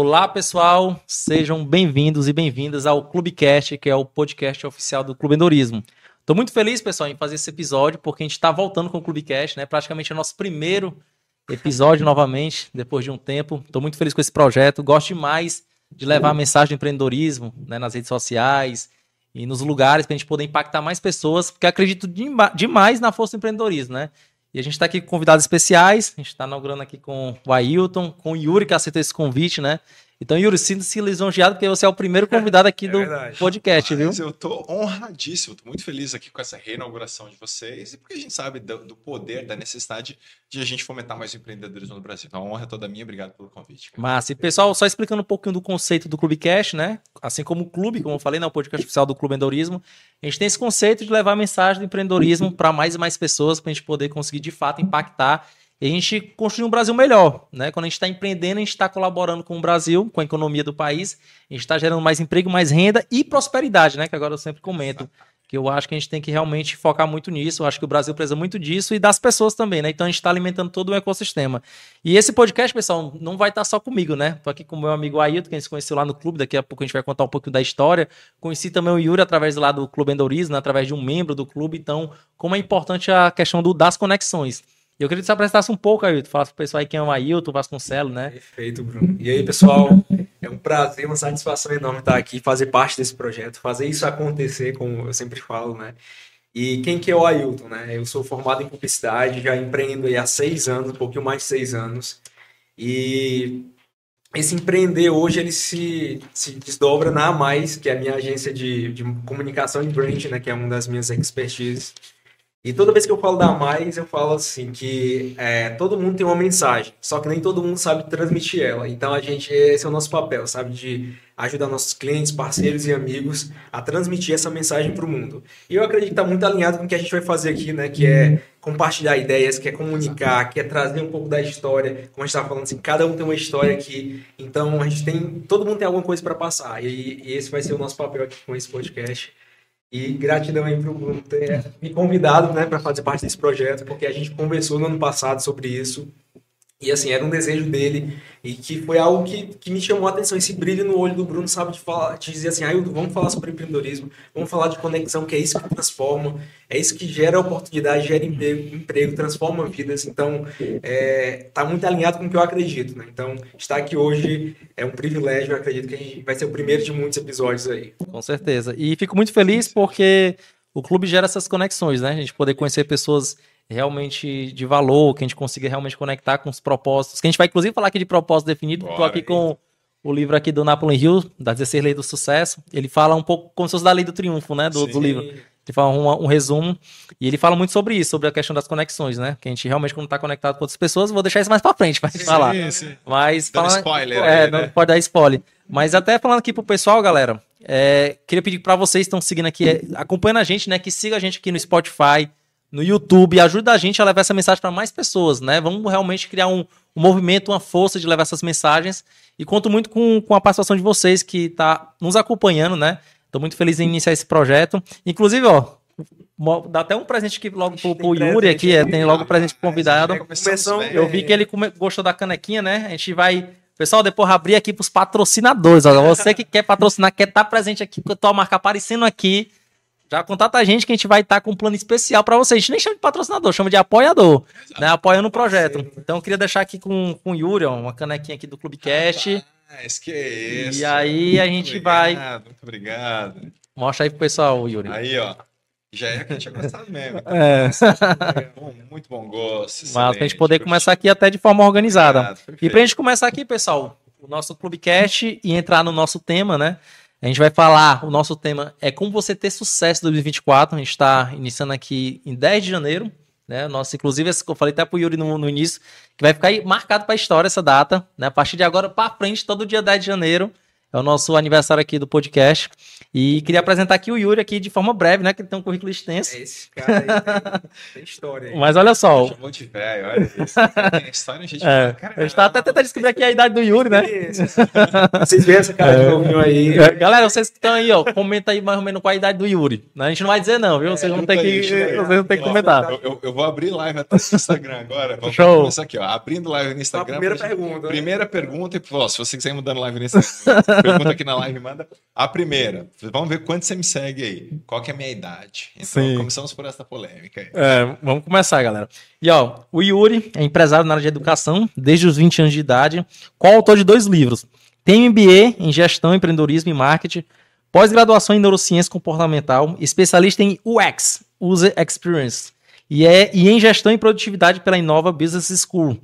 Olá, pessoal, sejam bem-vindos e bem-vindas ao Clubecast, que é o podcast oficial do Clube Endorismo. Estou muito feliz, pessoal, em fazer esse episódio, porque a gente está voltando com o Clubecast, né? Praticamente é o nosso primeiro episódio novamente, depois de um tempo. Estou muito feliz com esse projeto, gosto demais de levar a mensagem do empreendedorismo né, nas redes sociais e nos lugares para a gente poder impactar mais pessoas, porque acredito demais na força do empreendedorismo, né? E a gente está aqui com convidados especiais. A gente está inaugurando aqui com o Ailton, com o Yuri, que aceitou esse convite, né? Então, Yuri, sinta-se lisonjeado, porque você é o primeiro convidado aqui é do verdade. podcast, Mas viu? Eu tô honradíssimo, tô muito feliz aqui com essa reinauguração de vocês, e porque a gente sabe do, do poder, da necessidade de a gente fomentar mais empreendedorismo no Brasil. Então, a honra é toda minha, obrigado pelo convite. Cara. Massa. E, pessoal, só explicando um pouquinho do conceito do Clubecast, né? Assim como o clube, como eu falei, né? o podcast oficial do Clube Endorismo, a gente tem esse conceito de levar a mensagem do empreendedorismo para mais e mais pessoas, para a gente poder conseguir, de fato, impactar e a gente construir um Brasil melhor, né? Quando a gente está empreendendo, a gente está colaborando com o Brasil, com a economia do país, a gente está gerando mais emprego, mais renda e prosperidade, né? Que agora eu sempre comento. Que eu acho que a gente tem que realmente focar muito nisso. Eu acho que o Brasil precisa muito disso e das pessoas também, né? Então a gente está alimentando todo o ecossistema. E esse podcast, pessoal, não vai estar tá só comigo, né? Tô aqui com o meu amigo Ailton, que a gente conheceu lá no clube. Daqui a pouco a gente vai contar um pouquinho da história. Conheci também o Yuri através lá do Clube Endorismo, né? através de um membro do clube. Então, como é importante a questão do, das conexões. E eu queria que você apresentasse um pouco, Ailton, falasse pro pessoal aí quem é o Ailton Vasconcelos, né? Perfeito, Bruno. E aí, pessoal, é um prazer, uma satisfação enorme estar aqui, fazer parte desse projeto, fazer isso acontecer, como eu sempre falo, né? E quem que é o Ailton, né? Eu sou formado em publicidade, já empreendo aí há seis anos, um pouquinho mais de seis anos. E esse empreender hoje, ele se, se desdobra na Mais, que é a minha agência de, de comunicação e brand, né? Que é uma das minhas expertises. E toda vez que eu falo da mais, eu falo assim que é, todo mundo tem uma mensagem, só que nem todo mundo sabe transmitir ela. Então a gente esse é o nosso papel, sabe, de ajudar nossos clientes, parceiros e amigos a transmitir essa mensagem para o mundo. E eu acredito que está muito alinhado com o que a gente vai fazer aqui, né, que é compartilhar ideias, que é comunicar, que é trazer um pouco da história. Como a gente estava falando assim, cada um tem uma história aqui. Então a gente tem, todo mundo tem alguma coisa para passar. E, e esse vai ser o nosso papel aqui com esse podcast. E gratidão aí Bruno ter me convidado né, para fazer parte desse projeto, porque a gente conversou no ano passado sobre isso. E assim, era um desejo dele e que foi algo que, que me chamou a atenção. Esse brilho no olho do Bruno, sabe, de, falar, de dizer assim, ah, vamos falar sobre empreendedorismo, vamos falar de conexão, que é isso que transforma, é isso que gera oportunidade, gera emprego, emprego transforma vidas. Então, é, tá muito alinhado com o que eu acredito, né? Então, estar aqui hoje é um privilégio, eu acredito que a gente vai ser o primeiro de muitos episódios aí. Com certeza. E fico muito feliz porque o clube gera essas conexões, né? A gente poder conhecer pessoas realmente de valor, que a gente consiga realmente conectar com os propósitos. Que a gente vai, inclusive, falar aqui de propósito definido. Estou aqui com o livro aqui do Napoleon Hill, das 16 Leis do Sucesso. Ele fala um pouco como se fosse da Lei do Triunfo, né? Do, do livro. Ele fala um, um, resumo. E ele fala muito sobre isso, sobre a questão das conexões, né? Que a gente realmente, quando está conectado com outras pessoas, vou deixar isso mais para frente para falar. Sim. Mas. Dando spoiler. É, aí, né? não pode dar spoiler. Mas até falando aqui pro pessoal, galera, é, queria pedir para vocês que estão seguindo aqui, é, acompanhando a gente, né? Que siga a gente aqui no Spotify, no YouTube, ajuda a gente a levar essa mensagem para mais pessoas, né? Vamos realmente criar um, um, movimento, uma força de levar essas mensagens. E conto muito com, com a participação de vocês que está nos acompanhando, né? Estou muito feliz em iniciar esse projeto. Inclusive, ó, dá até um presente aqui logo pro, pro Yuri aqui, é, tem logo um presente convidado. Eu vi que ele come, gostou da canequinha, né? A gente vai Pessoal, depois abrir aqui para os patrocinadores. Ó. Você que quer patrocinar, quer estar tá presente aqui com a tua marca aparecendo aqui, já contata a gente que a gente vai estar tá com um plano especial para vocês. A gente nem chama de patrocinador, chama de apoiador, né? Apoiando o projeto. Então eu queria deixar aqui com, com o Yuri, ó, uma canequinha aqui do Clubecast. Ah, que é isso. E aí a gente muito vai. Muito obrigado. Mostra aí pro pessoal, Yuri. Aí, ó. Já é que eu tinha gostado mesmo. É. Bom, muito bom gosto. Mas pra gente poder começar aqui até de forma organizada. Obrigado, e pra gente começar aqui, pessoal, o nosso Clubecast e entrar no nosso tema, né? A gente vai falar, o nosso tema é como você ter sucesso em 2024. A gente está iniciando aqui em 10 de janeiro. Né? Nossa, inclusive, eu falei até para o Yuri no, no, início, que vai ficar marcado para a história essa data. Né? A partir de agora para frente, todo dia 10 de janeiro, É o nosso aniversário aqui do podcast. E queria apresentar aqui o Yuri aqui de forma breve, né? Que ele tem um currículo extenso. É esse cara aí tem, tem história. Aí. Mas olha só. Chamou de velho, olha isso. Tem história, gente. É, a gente tá até tentando descobrir aqui a idade do Yuri, né? Vocês veem essa cara de novinho aí. É, galera, vocês que estão aí, ó, comenta aí mais ou menos qual a idade do Yuri. né? A gente não vai dizer não, viu? Vocês vão ter que, aí, vocês vão ter que Ó, comentar. Eu, eu- eu vou abrir live até no Instagram agora. Vamos Show. começar aqui, ó. Abrindo live no Instagram. primeira gente- pergunta, né? Primeira pergunta, e ó, se você quiser ir mudando live no Instagram, pergunta aqui na live, manda. A primeira. Vamos ver quanto você me segue aí. Qual que é a minha idade? Então, Sim. começamos por essa polêmica aí. É, vamos começar, galera. E ó, o Yuri é empresário na área de educação desde os 20 anos de idade, co-autor de dois livros. Tem MBA em gestão, empreendedorismo e marketing, pós-graduação em neurociência comportamental, especialista em UX, User Experience, e, é, e em gestão e produtividade pela Inova Business School.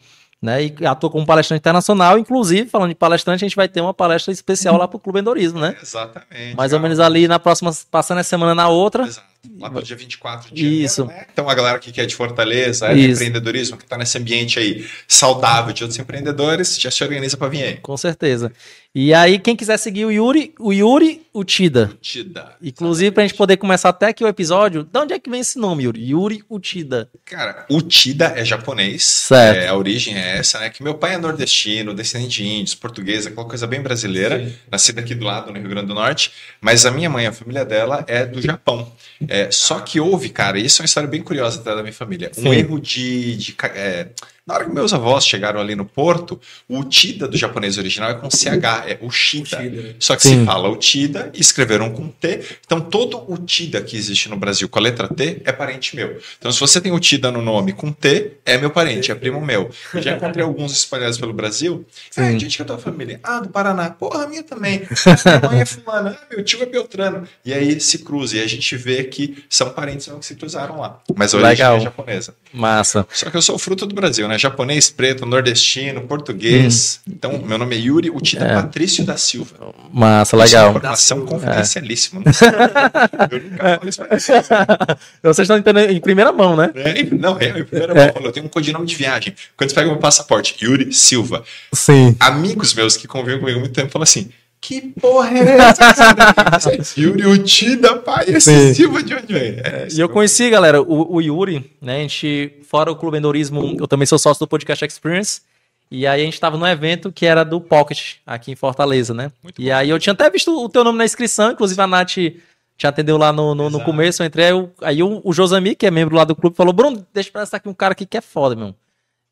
Né, e atua como palestrante internacional, inclusive, falando de palestrante, a gente vai ter uma palestra especial lá pro Clube Endorismo, né? Exatamente. Mais ou menos ali na próxima, passando essa semana na outra. Exato. Lá pro dia 24 de janeiro, Isso. né? Então, a galera que é de Fortaleza, é de empreendedorismo, que tá nesse ambiente aí saudável de outros empreendedores, já se organiza pra vir aí. Com certeza. E aí, quem quiser seguir o Yuri, o Yuri Utida. Tida. Inclusive, pra gente poder começar até aqui o episódio, de onde é que vem esse nome, Yuri? Yuri Utida. Cara, o Tida é japonês. Certo. É, a origem é essa, né? Que meu pai é nordestino, descendente de índios, português, aquela coisa bem brasileira. Sim. Nascida aqui do lado, no Rio Grande do Norte. Mas a minha mãe, a família dela, é do Japão. É, só que houve, cara, isso é uma história bem curiosa até da minha família. Um Sim. erro de. de é, na hora que meus avós chegaram ali no Porto, o Tida do japonês original é com CH, é o Shida. Né? Só que Sim. se fala o Tida e escreveram com T. Então, todo o Tida que existe no Brasil com a letra T é parente meu. Então, se você tem o Tida no nome com T, é meu parente, é primo meu. Eu já encontrei alguns espalhados pelo Brasil. Ah, Sim. onde que é tua família? Ah, do Paraná. Porra, a minha também. Minha mãe é fulana. Ah, meu tio é Beltrano. E aí se cruza. E a gente vê que são parentes que se cruzaram lá. Mas a origem Legal. é japonesa. Massa. Só que eu sou fruto do Brasil, né? Japonês, preto, nordestino, português. Então, meu nome é Yuri, o Tida Hum. É. Patrício da Silva. Massa, Isso é legal. Informação confidencialíssima. Eu nunca falo isso pra ninguém. Vocês estão entendendo em primeira mão, né? É, Não, é, em primeira mão, eu tenho um codinome de viagem. Quando você pega meu passaporte, Yuri Silva, Sim. amigos meus que convivem comigo há muito tempo falam assim: que porra é essa? cara? Yuri Utida, pai, esse. Silva de onde vem? É, E eu conheci, galera, o, o Yuri, né? A gente, fora o Clube Endorismo, eu também sou sócio do Podcast Experience. E aí a gente tava num evento que era do Pocket, aqui em Fortaleza, né? Muito e aí eu tinha até visto o teu nome na inscrição, inclusive a Nath te atendeu lá no, no, no começo, eu entrei, aí, o- aí o, o Josami, que é membro lá do clube, falou, Bruno, deixa eu apresentar aqui um cara aqui que é foda, meu.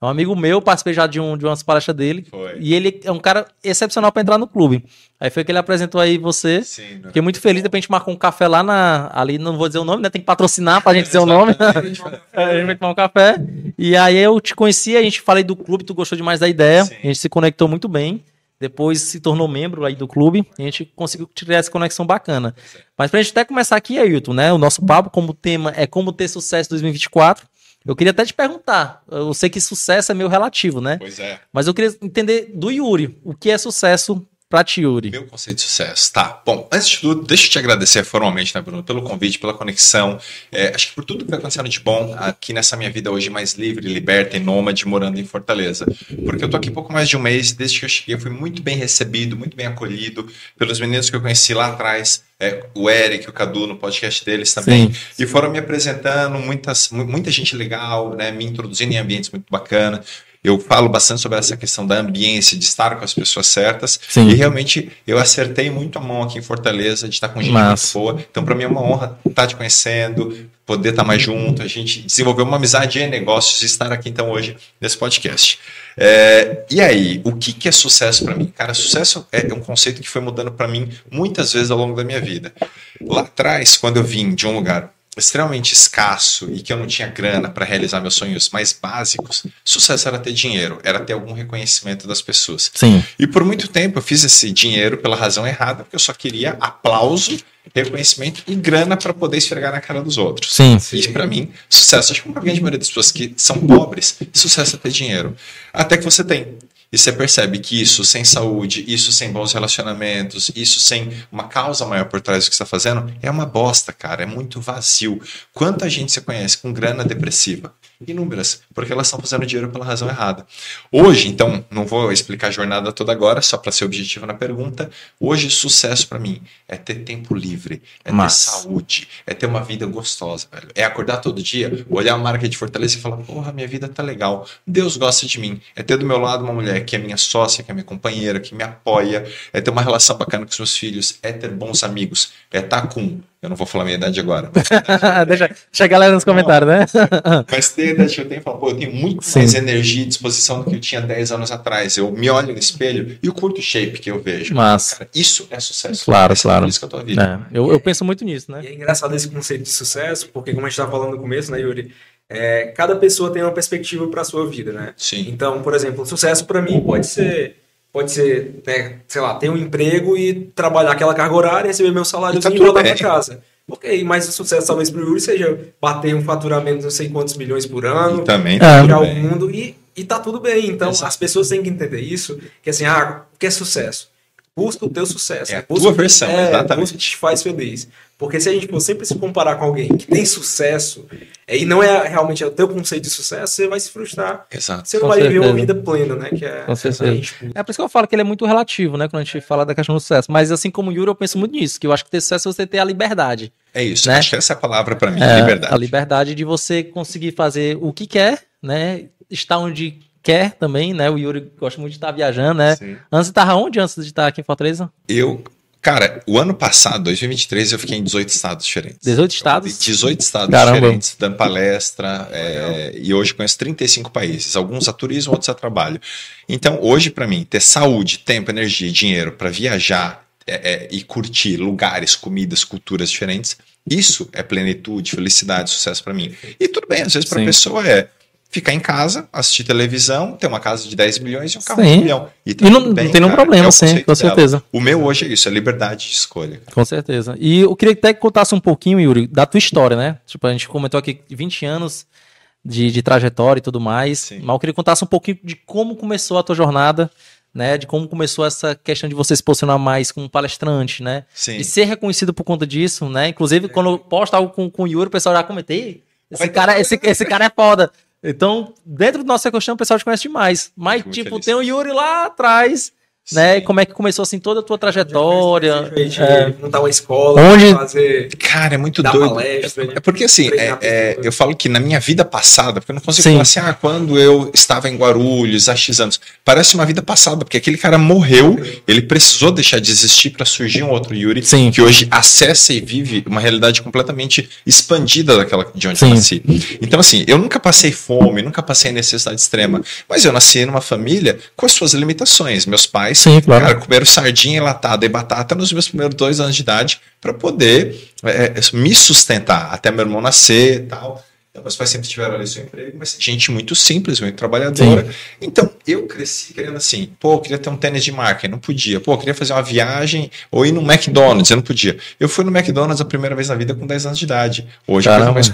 É um amigo meu, participei já de, um, de umas palestras dele. Foi. E ele é um cara excepcional pra entrar no clube. Aí foi que ele apresentou aí você. Sim, né? Fiquei muito feliz, depois a gente marcou um café lá na. Ali, não vou dizer o nome, né? Tem que patrocinar pra gente dizer o nome. É, a gente vai tomar um café. E aí eu te conheci, a gente falei do clube, tu gostou demais da ideia. Sim. A gente se conectou muito bem. Depois se tornou membro aí do clube. E a gente conseguiu tirar essa conexão bacana. Mas pra gente até começar aqui, Ailton, né? O nosso papo, como tema é como ter sucesso em 2024. Eu queria até te perguntar. Eu sei que sucesso é meio relativo, né? Pois é. Mas eu queria entender do Yuri. O que é sucesso pra ti, Yuri? Meu conceito de sucesso. Tá. Bom, antes de tudo, deixa eu te agradecer formalmente, né, Bruno, pelo convite, pela conexão. É, acho que por tudo que vai acontecendo de bom aqui nessa minha vida hoje mais livre, liberta e nômade, morando em Fortaleza. Porque eu tô aqui pouco mais de um mês e desde que eu cheguei eu fui muito bem recebido, muito bem acolhido pelos meninos que eu conheci lá atrás. é, o Eric, o Cadu, no podcast deles também. Sim. E foram me apresentando, muitas, mu- muita gente legal, né, me introduzindo em ambientes muito bacana. Eu falo bastante sobre essa questão da ambiência, de estar com as pessoas certas. Sim. E realmente eu acertei muito a mão aqui em Fortaleza, de estar com gente boa. Então, para mim é uma honra estar te conhecendo, poder estar mais junto, a gente desenvolver uma amizade em negócios e estar aqui então hoje nesse podcast. É, e aí, o que, que é sucesso para mim? Cara, sucesso é um conceito que foi mudando para mim muitas vezes ao longo da minha vida. Lá atrás, quando eu vim de um lugar extremamente escasso e que eu não tinha grana para realizar meus sonhos mais básicos, sucesso era ter dinheiro, era ter algum reconhecimento das pessoas. Sim. E por muito tempo eu fiz esse dinheiro pela razão errada, porque eu só queria aplauso, reconhecimento e grana para poder esfregar na cara dos outros. Sim. E para mim, sucesso, acho que para a grande maioria das pessoas que são pobres, sucesso é ter dinheiro. Até que você tem. E você percebe que isso sem saúde, isso sem bons relacionamentos, isso sem uma causa maior por trás do que você está fazendo, é uma bosta, cara. É muito vazio. Quanta gente você conhece com grana depressiva? Inúmeras, porque elas estão fazendo dinheiro pela razão errada. Hoje, então, não vou explicar a jornada toda agora, só para ser objetivo na pergunta. Hoje, sucesso para mim é ter tempo livre, é Mas... ter saúde, é ter uma vida gostosa, velho. É acordar todo dia, olhar a marca de Fortaleza e falar: porra, minha vida tá legal. Deus gosta de mim. É ter do meu lado uma mulher que é minha sócia, que é minha companheira, que me apoia, é ter uma relação bacana com os meus filhos, é ter bons amigos, é estar tá com. Eu não vou falar minha idade agora. deixa, deixa a galera nos comentários, né? Mas ter a idade que eu tenho, pô, eu tenho muito Sim. mais energia e disposição do que eu tinha 10 anos atrás. Eu me olho no espelho e o curto shape que eu vejo. Mas, cara, isso é sucesso. Claro, claro. É isso que eu tô vida. É, eu, eu penso muito nisso, né? E é engraçado esse conceito de sucesso, porque como a gente estava falando no começo, né, Yuri? É, cada pessoa tem uma perspectiva para a sua vida, né? Sim. Então, por exemplo, sucesso para mim pode ser, pode ser, né, sei lá, ter um emprego e trabalhar aquela carga horária, receber meu salário tá e voltar para casa. Ok, mas o sucesso talvez para o Yuri seja bater um faturamento de não sei quantos milhões por ano, e também tá virar o mundo e, e tá tudo bem. Então, Exato. as pessoas têm que entender isso, que assim, ah, o que é sucesso? Busca o teu sucesso. É né? a busca tua o que- versão, é, exatamente. Busca o que te faz feliz. Porque se a gente for sempre se comparar com alguém que tem sucesso, é, e não é realmente o teu conceito de sucesso, você vai se frustrar. Exato. Você não Com vai viver uma certeza. vida plena, né? Que é Com certeza. É por isso que eu falo que ele é muito relativo, né? Quando a gente fala da questão do sucesso. Mas assim como o Yuri, eu penso muito nisso, que eu acho que ter sucesso é você ter a liberdade. É isso. Né? Acho que essa é a palavra para mim, É, liberdade. A liberdade de você conseguir fazer o que quer, né? Estar onde quer também, né? O Yuri gosta muito de estar viajando, né? Sim. Antes estava onde antes de estar aqui em Fortaleza? Eu, cara, o ano passado, 2023, eu fiquei em 18 estados diferentes. 18 estados? 18 estados Caramba. diferentes, dando palestra, é, e hoje conheço 35 países, alguns a turismo, outros a trabalho. Então, hoje, para mim, ter saúde, tempo, energia e dinheiro para viajar é, é, e curtir lugares, comidas, culturas diferentes, isso é plenitude, felicidade, sucesso para mim. E tudo bem, às vezes para a pessoa é ficar em casa, assistir televisão, ter uma casa de 10 milhões e um carro Sim. de um milhão. E, tá E não, bem, não tem nenhum cara, problema, é sim, com dela. certeza. O meu hoje é isso, é liberdade de escolha. Com certeza. E eu queria até que contasse um pouquinho, Yuri, da tua história, né? Tipo, a gente comentou aqui 20 anos de, de trajetória e tudo mais. Sim. Mas eu queria que contasse um pouquinho de como começou a tua jornada, né? De como começou essa questão de você se posicionar mais como palestrante, né? Sim. E ser reconhecido por conta disso, né? Inclusive, quando eu posto algo com, com o Yuri, o pessoal já comentei. Esse cara, esse, esse cara é foda. Então, dentro do nosso ecossistema, o pessoal te conhece demais. Mas, tipo, feliz. tem o Yuri lá atrás, né? E como é que começou, assim, toda a tua trajetória. A gente É. montar uma escola, Onde- fazer. Cara, é muito doido. palestra, é, é porque assim, é- é, eu falo que na minha vida passada, porque eu não consigo Sim. falar assim, ah, quando eu estava em Guarulhos há X anos. Parece uma vida passada, porque aquele cara morreu, ele precisou deixar de existir para surgir um outro Yuri Sim. que hoje acessa e vive uma realidade completamente expandida daquela de onde Sim. eu nasci. Então, assim, eu nunca passei fome, nunca passei necessidade extrema, mas eu nasci numa família com as suas limitações. Meus pais Sim, claro. Cara, comeram sardinha enlatada e batata nos meus primeiros dois anos de idade para poder é, me sustentar até meu irmão nascer e tal. Então, meus pais sempre tiveram ali seu emprego, mas gente muito simples, muito trabalhadora. Então, eu cresci querendo assim, pô, eu queria ter um tênis de marca, e não podia. Pô, eu queria fazer uma viagem ou ir no McDonald's, eu não podia. Eu fui no McDonald's a primeira vez na vida com 10 anos de idade. Hoje é a Caramba. mais.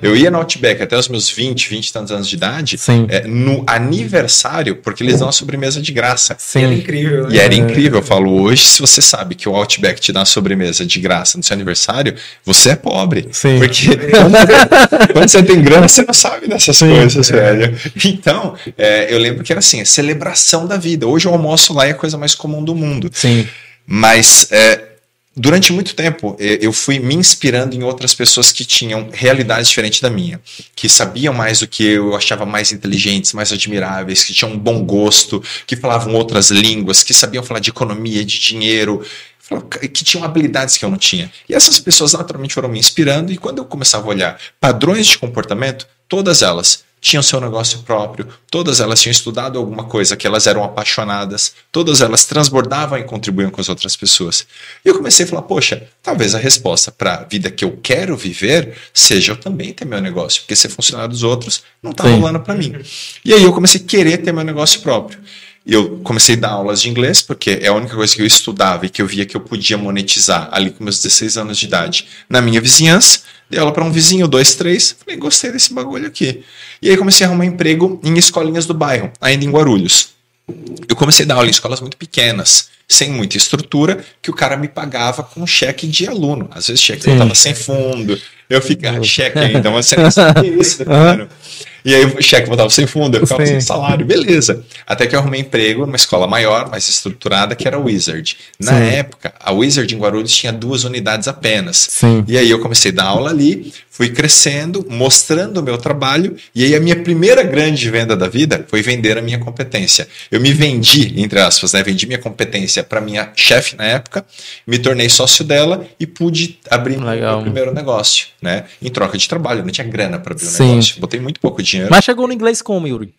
Eu ia no Outback até os meus 20, 20 e tantos anos de idade, Sim. é, no aniversário, porque eles dão a sobremesa de graça. E era Sim. incrível, né? E era incrível. Eu falo, hoje, se você sabe que o Outback te dá uma sobremesa de graça no seu aniversário, você é pobre. Sim. Porque quando, você tem grana, você não sabe dessas Sim. coisas, velho. Então, é, eu lembro que era assim, a celebração da vida. Hoje o almoço lá é a coisa mais comum do mundo. Sim. Mas é, durante muito tempo eh, eu fui me inspirando em outras pessoas que tinham realidades diferentes da minha, que sabiam mais do que eu, eu achava mais inteligentes, mais admiráveis, que tinham um bom gosto, que falavam outras línguas, que sabiam falar de economia, de dinheiro. Que tinham habilidades que eu não tinha. E essas pessoas naturalmente foram me inspirando, e quando eu começava a olhar padrões de comportamento, todas elas tinham seu negócio próprio, todas elas tinham estudado alguma coisa que elas eram apaixonadas, todas elas transbordavam e contribuíam com as outras pessoas. E eu comecei a falar, poxa, talvez a resposta para a vida que eu quero viver seja eu também ter meu negócio, porque ser funcionário dos outros não está rolando para mim. E aí eu comecei a querer ter meu negócio próprio. Eu comecei a dar aulas de inglês, porque é a única coisa que eu estudava e que eu via que eu podia monetizar ali com meus 16 anos de idade na minha vizinhança. Dei aula para um vizinho, dois, três. Falei, gostei desse bagulho aqui. E aí comecei a arrumar emprego em escolinhas do bairro, ainda em Guarulhos. eu comecei a dar aula em escolas muito pequenas, sem muita estrutura, que o cara me pagava com cheque de aluno. Às vezes cheque estava sem fundo. Eu ficava, cheque ainda, mas você não sabe isso, cara. E aí o cheque voltava sem fundo, eu ficava Sim. sem salário, beleza. Até que eu arrumei emprego numa escola maior, mais estruturada, que era a Wizard. Na Sim. época, a Wizard em Guarulhos tinha duas unidades apenas. Sim. E aí eu comecei a dar aula ali, fui crescendo, mostrando o meu trabalho, e aí a minha primeira grande venda da vida foi vender a minha competência. Eu me vendi, entre aspas, né? Vendi minha competência para minha chefe na época, me tornei sócio dela e pude abrir Legal. meu primeiro negócio, né? Em troca de trabalho, eu não tinha grana para abrir o um negócio. Botei muito pouco dinheiro dinheiro. Mas chegou no inglês como, Yuri?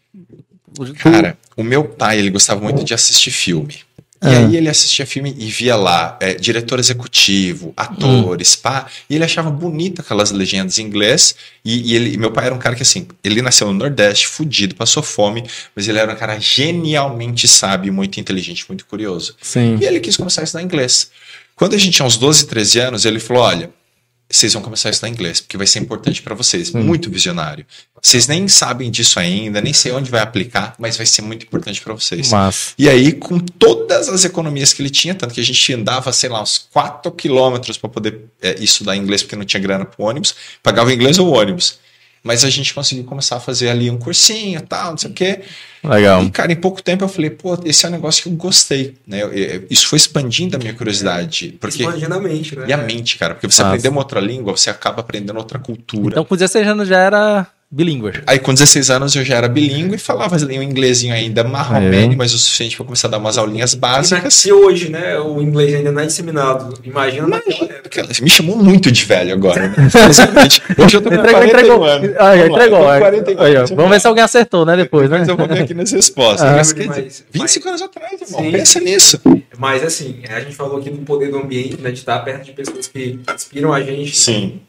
Cara, o meu pai, ele gostava muito de assistir filme. E ah. aí ele assistia filme e via lá é, diretor executivo, atores, hum. pá, e ele achava bonita aquelas legendas em inglês. E, e ele, meu pai era um cara que assim, ele nasceu no Nordeste, fudido, passou fome, mas ele era um cara genialmente sábio, muito inteligente, muito curioso. Sim. E ele quis começar a estudar inglês. Quando a gente tinha uns 12, 13 anos, ele falou: olha, vocês vão começar a estudar inglês, porque vai ser importante para vocês. Hum. Muito visionário. Vocês nem sabem disso ainda, nem sei onde vai aplicar, mas vai ser muito importante para vocês. Mas... E aí, com todas as economias que ele tinha, tanto que a gente andava, sei lá, uns 4 quilômetros para poder é, estudar inglês, porque não tinha grana para ônibus, pagava inglês ou ônibus. Mas a gente conseguiu começar a fazer ali um cursinho e tal, não sei o quê. Legal. E, cara, em pouco tempo eu falei, pô, esse é um negócio que eu gostei, né? isso foi expandindo a minha curiosidade. Porque, expandindo a mente, né? E a mente, cara. Porque você Nossa. aprender uma outra língua, você acaba aprendendo outra cultura. Então, com 16 anos já era bilíngue. Aí com 16 anos eu já era bilíngue e falava um inglesinho ainda marromeno, é. mas o suficiente para começar a dar umas aulinhas básicas. Se hoje, né, o inglês ainda não é disseminado, imagina naquela época. Me chamou muito de velho agora, né? hoje eu tô com entregou, 41 entregou. anos. Ah, entregou. Lá, 41, aí, Vamos ver se alguém acertou, né, depois, né? Mas eu vou ver aqui nas respostas. Ah, mas, mas, 25 mas, anos atrás, irmão, sim, pensa nisso. Mas assim, a gente falou aqui do poder do ambiente, né, de estar perto de pessoas que inspiram a gente. Sim.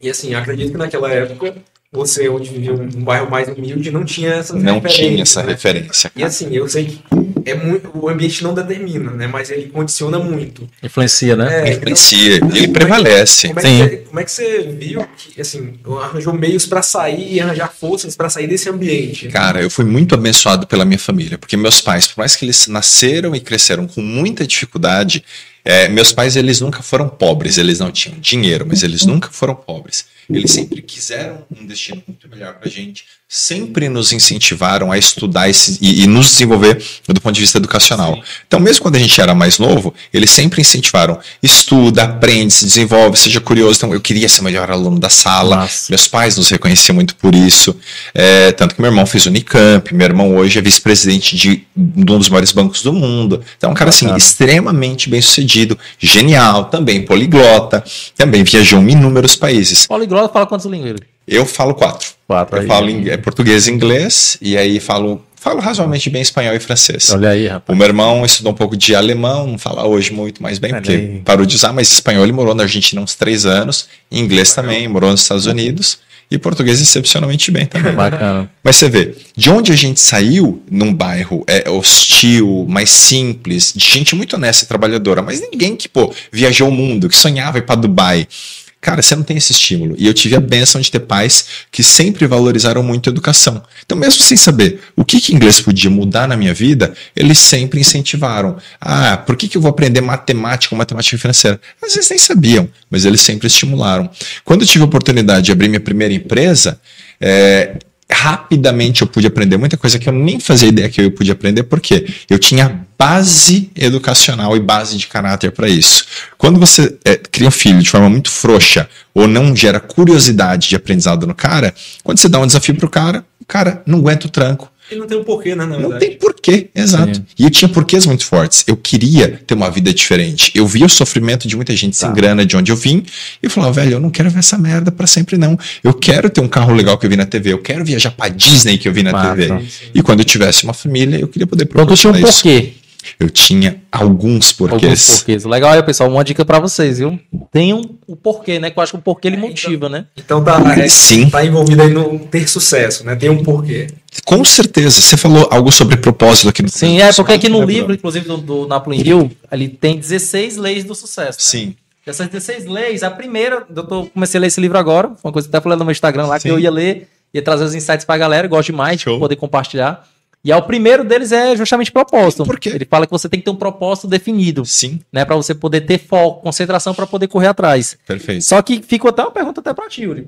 E assim, acredito que naquela época você, onde vivia um, bairro mais humilde, não tinha essa Não tinha essa né? referência. Cara. E assim, eu sei que é muito, o ambiente não determina, né? Mas ele condiciona muito. Influencia, né? É, Influencia, então, ele prevalece. Como é. Você, como é que você viu que, assim, arranjou meios para sair e arranjar forças para sair desse ambiente? Cara, eu fui muito abençoado pela minha família, porque meus pais, por mais que eles nasceram e cresceram com muita dificuldade, é, meus pais, eles nunca foram pobres, eles não tinham dinheiro, mas eles nunca foram pobres. Eles sempre quiseram um destino muito melhor para a gente, sempre nos incentivaram a estudar esse, e, e, nos desenvolver do ponto de vista educacional. Sim. Então, mesmo quando a gente era mais novo, eles sempre incentivaram: estuda, aprende, se desenvolve, seja curioso. Então, eu queria ser o melhor aluno da sala. Nossa. Meus pais nos reconheciam muito por isso. É, tanto que meu irmão fez Unicamp, meu irmão hoje é vice-presidente de um dos maiores bancos do mundo. Então, é um cara assim, extremamente bem sucedido, genial, também poliglota, também viajou em inúmeros países. Poliglota Agora fala quantas línguas? Eu falo quatro. Quatro. Eu aí. falo é, português e inglês, e aí falo, falo razoavelmente bem espanhol e francês. Olha aí, rapaz. O meu irmão estudou um pouco de alemão, não fala hoje muito mais bem, porque aí. parou de usar, mas espanhol ele morou na Argentina uns três anos, inglês também, morou nos Estados Unidos. E português excepcionalmente bem também. Bacana. Mas você vê, de onde a gente saiu, num bairro é, hostil, mais simples, de gente muito honesta e trabalhadora, mas ninguém que, pô, viajou o mundo, que sonhava ir para Dubai, Cara, você não tem esse estímulo. E eu tive a benção de ter pais que sempre valorizaram muito a educação. Então, mesmo sem saber o que, que inglês podia mudar na minha vida, eles sempre incentivaram. Ah, por que, que eu vou aprender matemática ou matemática financeira? Às vezes nem sabiam, mas eles sempre estimularam. Quando eu tive a oportunidade de abrir minha primeira empresa, é, rapidamente eu pude aprender muita coisa que eu nem fazia ideia que eu podia aprender, porque eu tinha base educacional e base de caráter para isso. Quando você é, cria um filho de forma muito frouxa ou não gera curiosidade de aprendizado no cara, quando você dá um desafio pro cara, o cara não aguenta o tranco ele não tem um porquê, né? não tem porquê, exato. Sim. E eu tinha porquês muito fortes. Eu queria ter uma vida diferente. Eu via o sofrimento de muita gente tá. sem grana de onde eu vim. E eu falava, velho, eu não quero ver essa merda para sempre, não. Eu quero ter um carro legal que eu vi na TV. Eu quero viajar pra Disney que eu vi na ah, TV. Tá. E quando eu tivesse uma família, eu queria poder proporcionar então, tu tinha um porquê. Eu tinha alguns porquês. Alguns porquês. Legal, aí, pessoal, uma dica para vocês, viu? Tenham o porquê, né? Que eu acho que o porquê ele é, motiva, então, né? Então tá, é, Sim. tá envolvido aí no ter sucesso, né? Tem um porquê. Com certeza. Você falou algo sobre propósito aqui no Sim, é, porque aqui no livro, inclusive do, do Napoleon Hill, ele tem 16 leis do sucesso. Né? Sim. Essas 16 leis, a primeira, eu tô, comecei a ler esse livro agora, foi uma coisa que eu até falei no meu Instagram lá, Sim. que eu ia ler, ia trazer os insights pra galera, gosto demais Show. de poder compartilhar. E aí, o primeiro deles é justamente propósito. Por quê? Ele fala que você tem que ter um propósito definido, Sim, né? Pra você poder ter foco, concentração pra poder correr atrás. perfeito. Só que ficou até uma pergunta até pra ti, Yuri.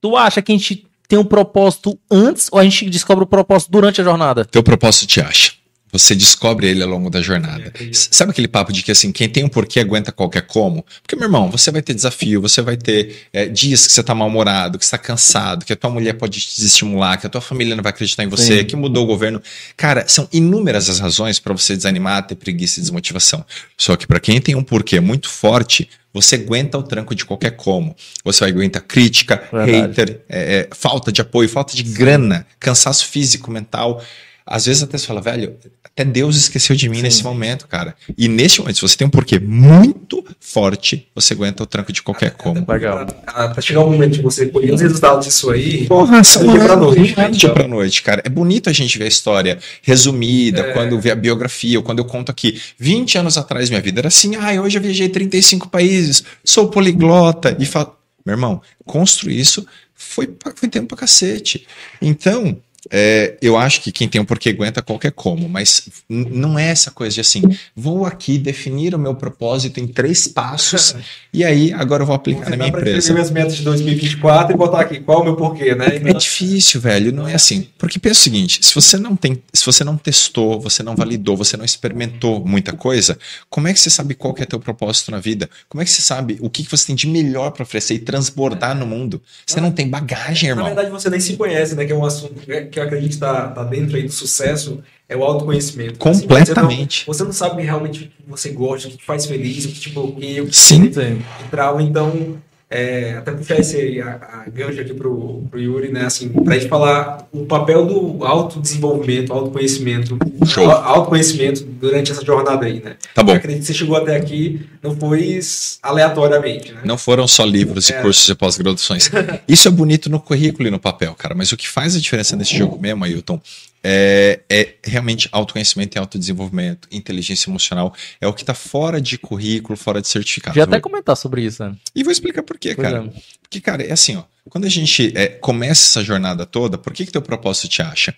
Tu acha que a gente tem um propósito antes ou a gente descobre o propósito durante a jornada? Teu propósito te acha. Você descobre ele ao longo da jornada. É, Sabe aquele papo de que assim, quem tem um porquê aguenta qualquer como? Porque, meu irmão, você vai ter desafio, você vai ter é, dias que você tá mal-humorado, que você tá cansado, que a tua mulher pode te desestimular, que a tua família não vai acreditar em você, Sim. que mudou o governo. Cara, são inúmeras as razões para você desanimar, ter preguiça e desmotivação. Só que para quem tem um porquê muito forte, você aguenta o tranco de qualquer como. Você vai aguentar crítica, Verdade. hater, é, é, falta de apoio, falta de grana, cansaço físico, mental. Às vezes até você fala, velho, até Deus esqueceu de mim Sim. nesse momento, cara. E nesse momento, se você tem um porquê muito forte, você aguenta o tranco de qualquer como. Legal. Até chegar o momento de você colher os resultados disso aí. Porra, são do dia pra noite, é dia então. pra noite, cara. É bonito a gente ver a história resumida, É. quando vê a biografia, ou quando eu conto aqui, 20 anos atrás minha vida era assim, ah, hoje eu viajei 35 países, sou poliglota, e falo, meu irmão, construir isso foi, pra- foi tempo pra cacete. Então, é, eu acho que quem tem um porquê aguenta qualquer como, mas não é essa coisa de assim, vou aqui definir o meu propósito em três passos, e aí agora eu vou aplicar na minha empresa. minhas metas de 2024 e botar aqui qual é o meu porquê, né? É difícil, velho. Não é assim. Porque pensa o seguinte: se você não tem, se você não testou, você não validou, você não experimentou muita coisa, como é que você sabe qual que é teu propósito na vida? Como é que você sabe o que, que você tem de melhor para oferecer e transbordar no mundo? Você não tem bagagem, Na irmão. verdade, você nem se conhece, né? Que é um assunto que eu acredito que está tá dentro aí do sucesso, é o autoconhecimento. Assim, Completamente. você, não, você não sabe realmente o que você gosta, o que te faz feliz, o que te bloqueia, o que Sim. te trava. Então, é, até puxar esse a, a gancho aqui pro, pro Yuri, né? Assim, pra gente falar o papel do autodesenvolvimento, autoconhecimento, Show. a- autoconhecimento durante essa jornada aí, né? Tá bom. Eu acredito que você chegou até aqui, não foi aleatoriamente, né? Não foram só livros e É. cursos e pós-graduações. Isso é bonito no currículo e no papel, cara. Mas o que faz a diferença nesse jogo mesmo, Ailton, é, é realmente autoconhecimento e autodesenvolvimento, inteligência emocional. É o que tá fora de currículo, fora de certificado. Já até comentar sobre isso, né? E vou explicar por quê, Pois cara. é. Porque, cara, é assim, ó. Quando a gente é, começa essa jornada toda, por que que teu propósito te acha?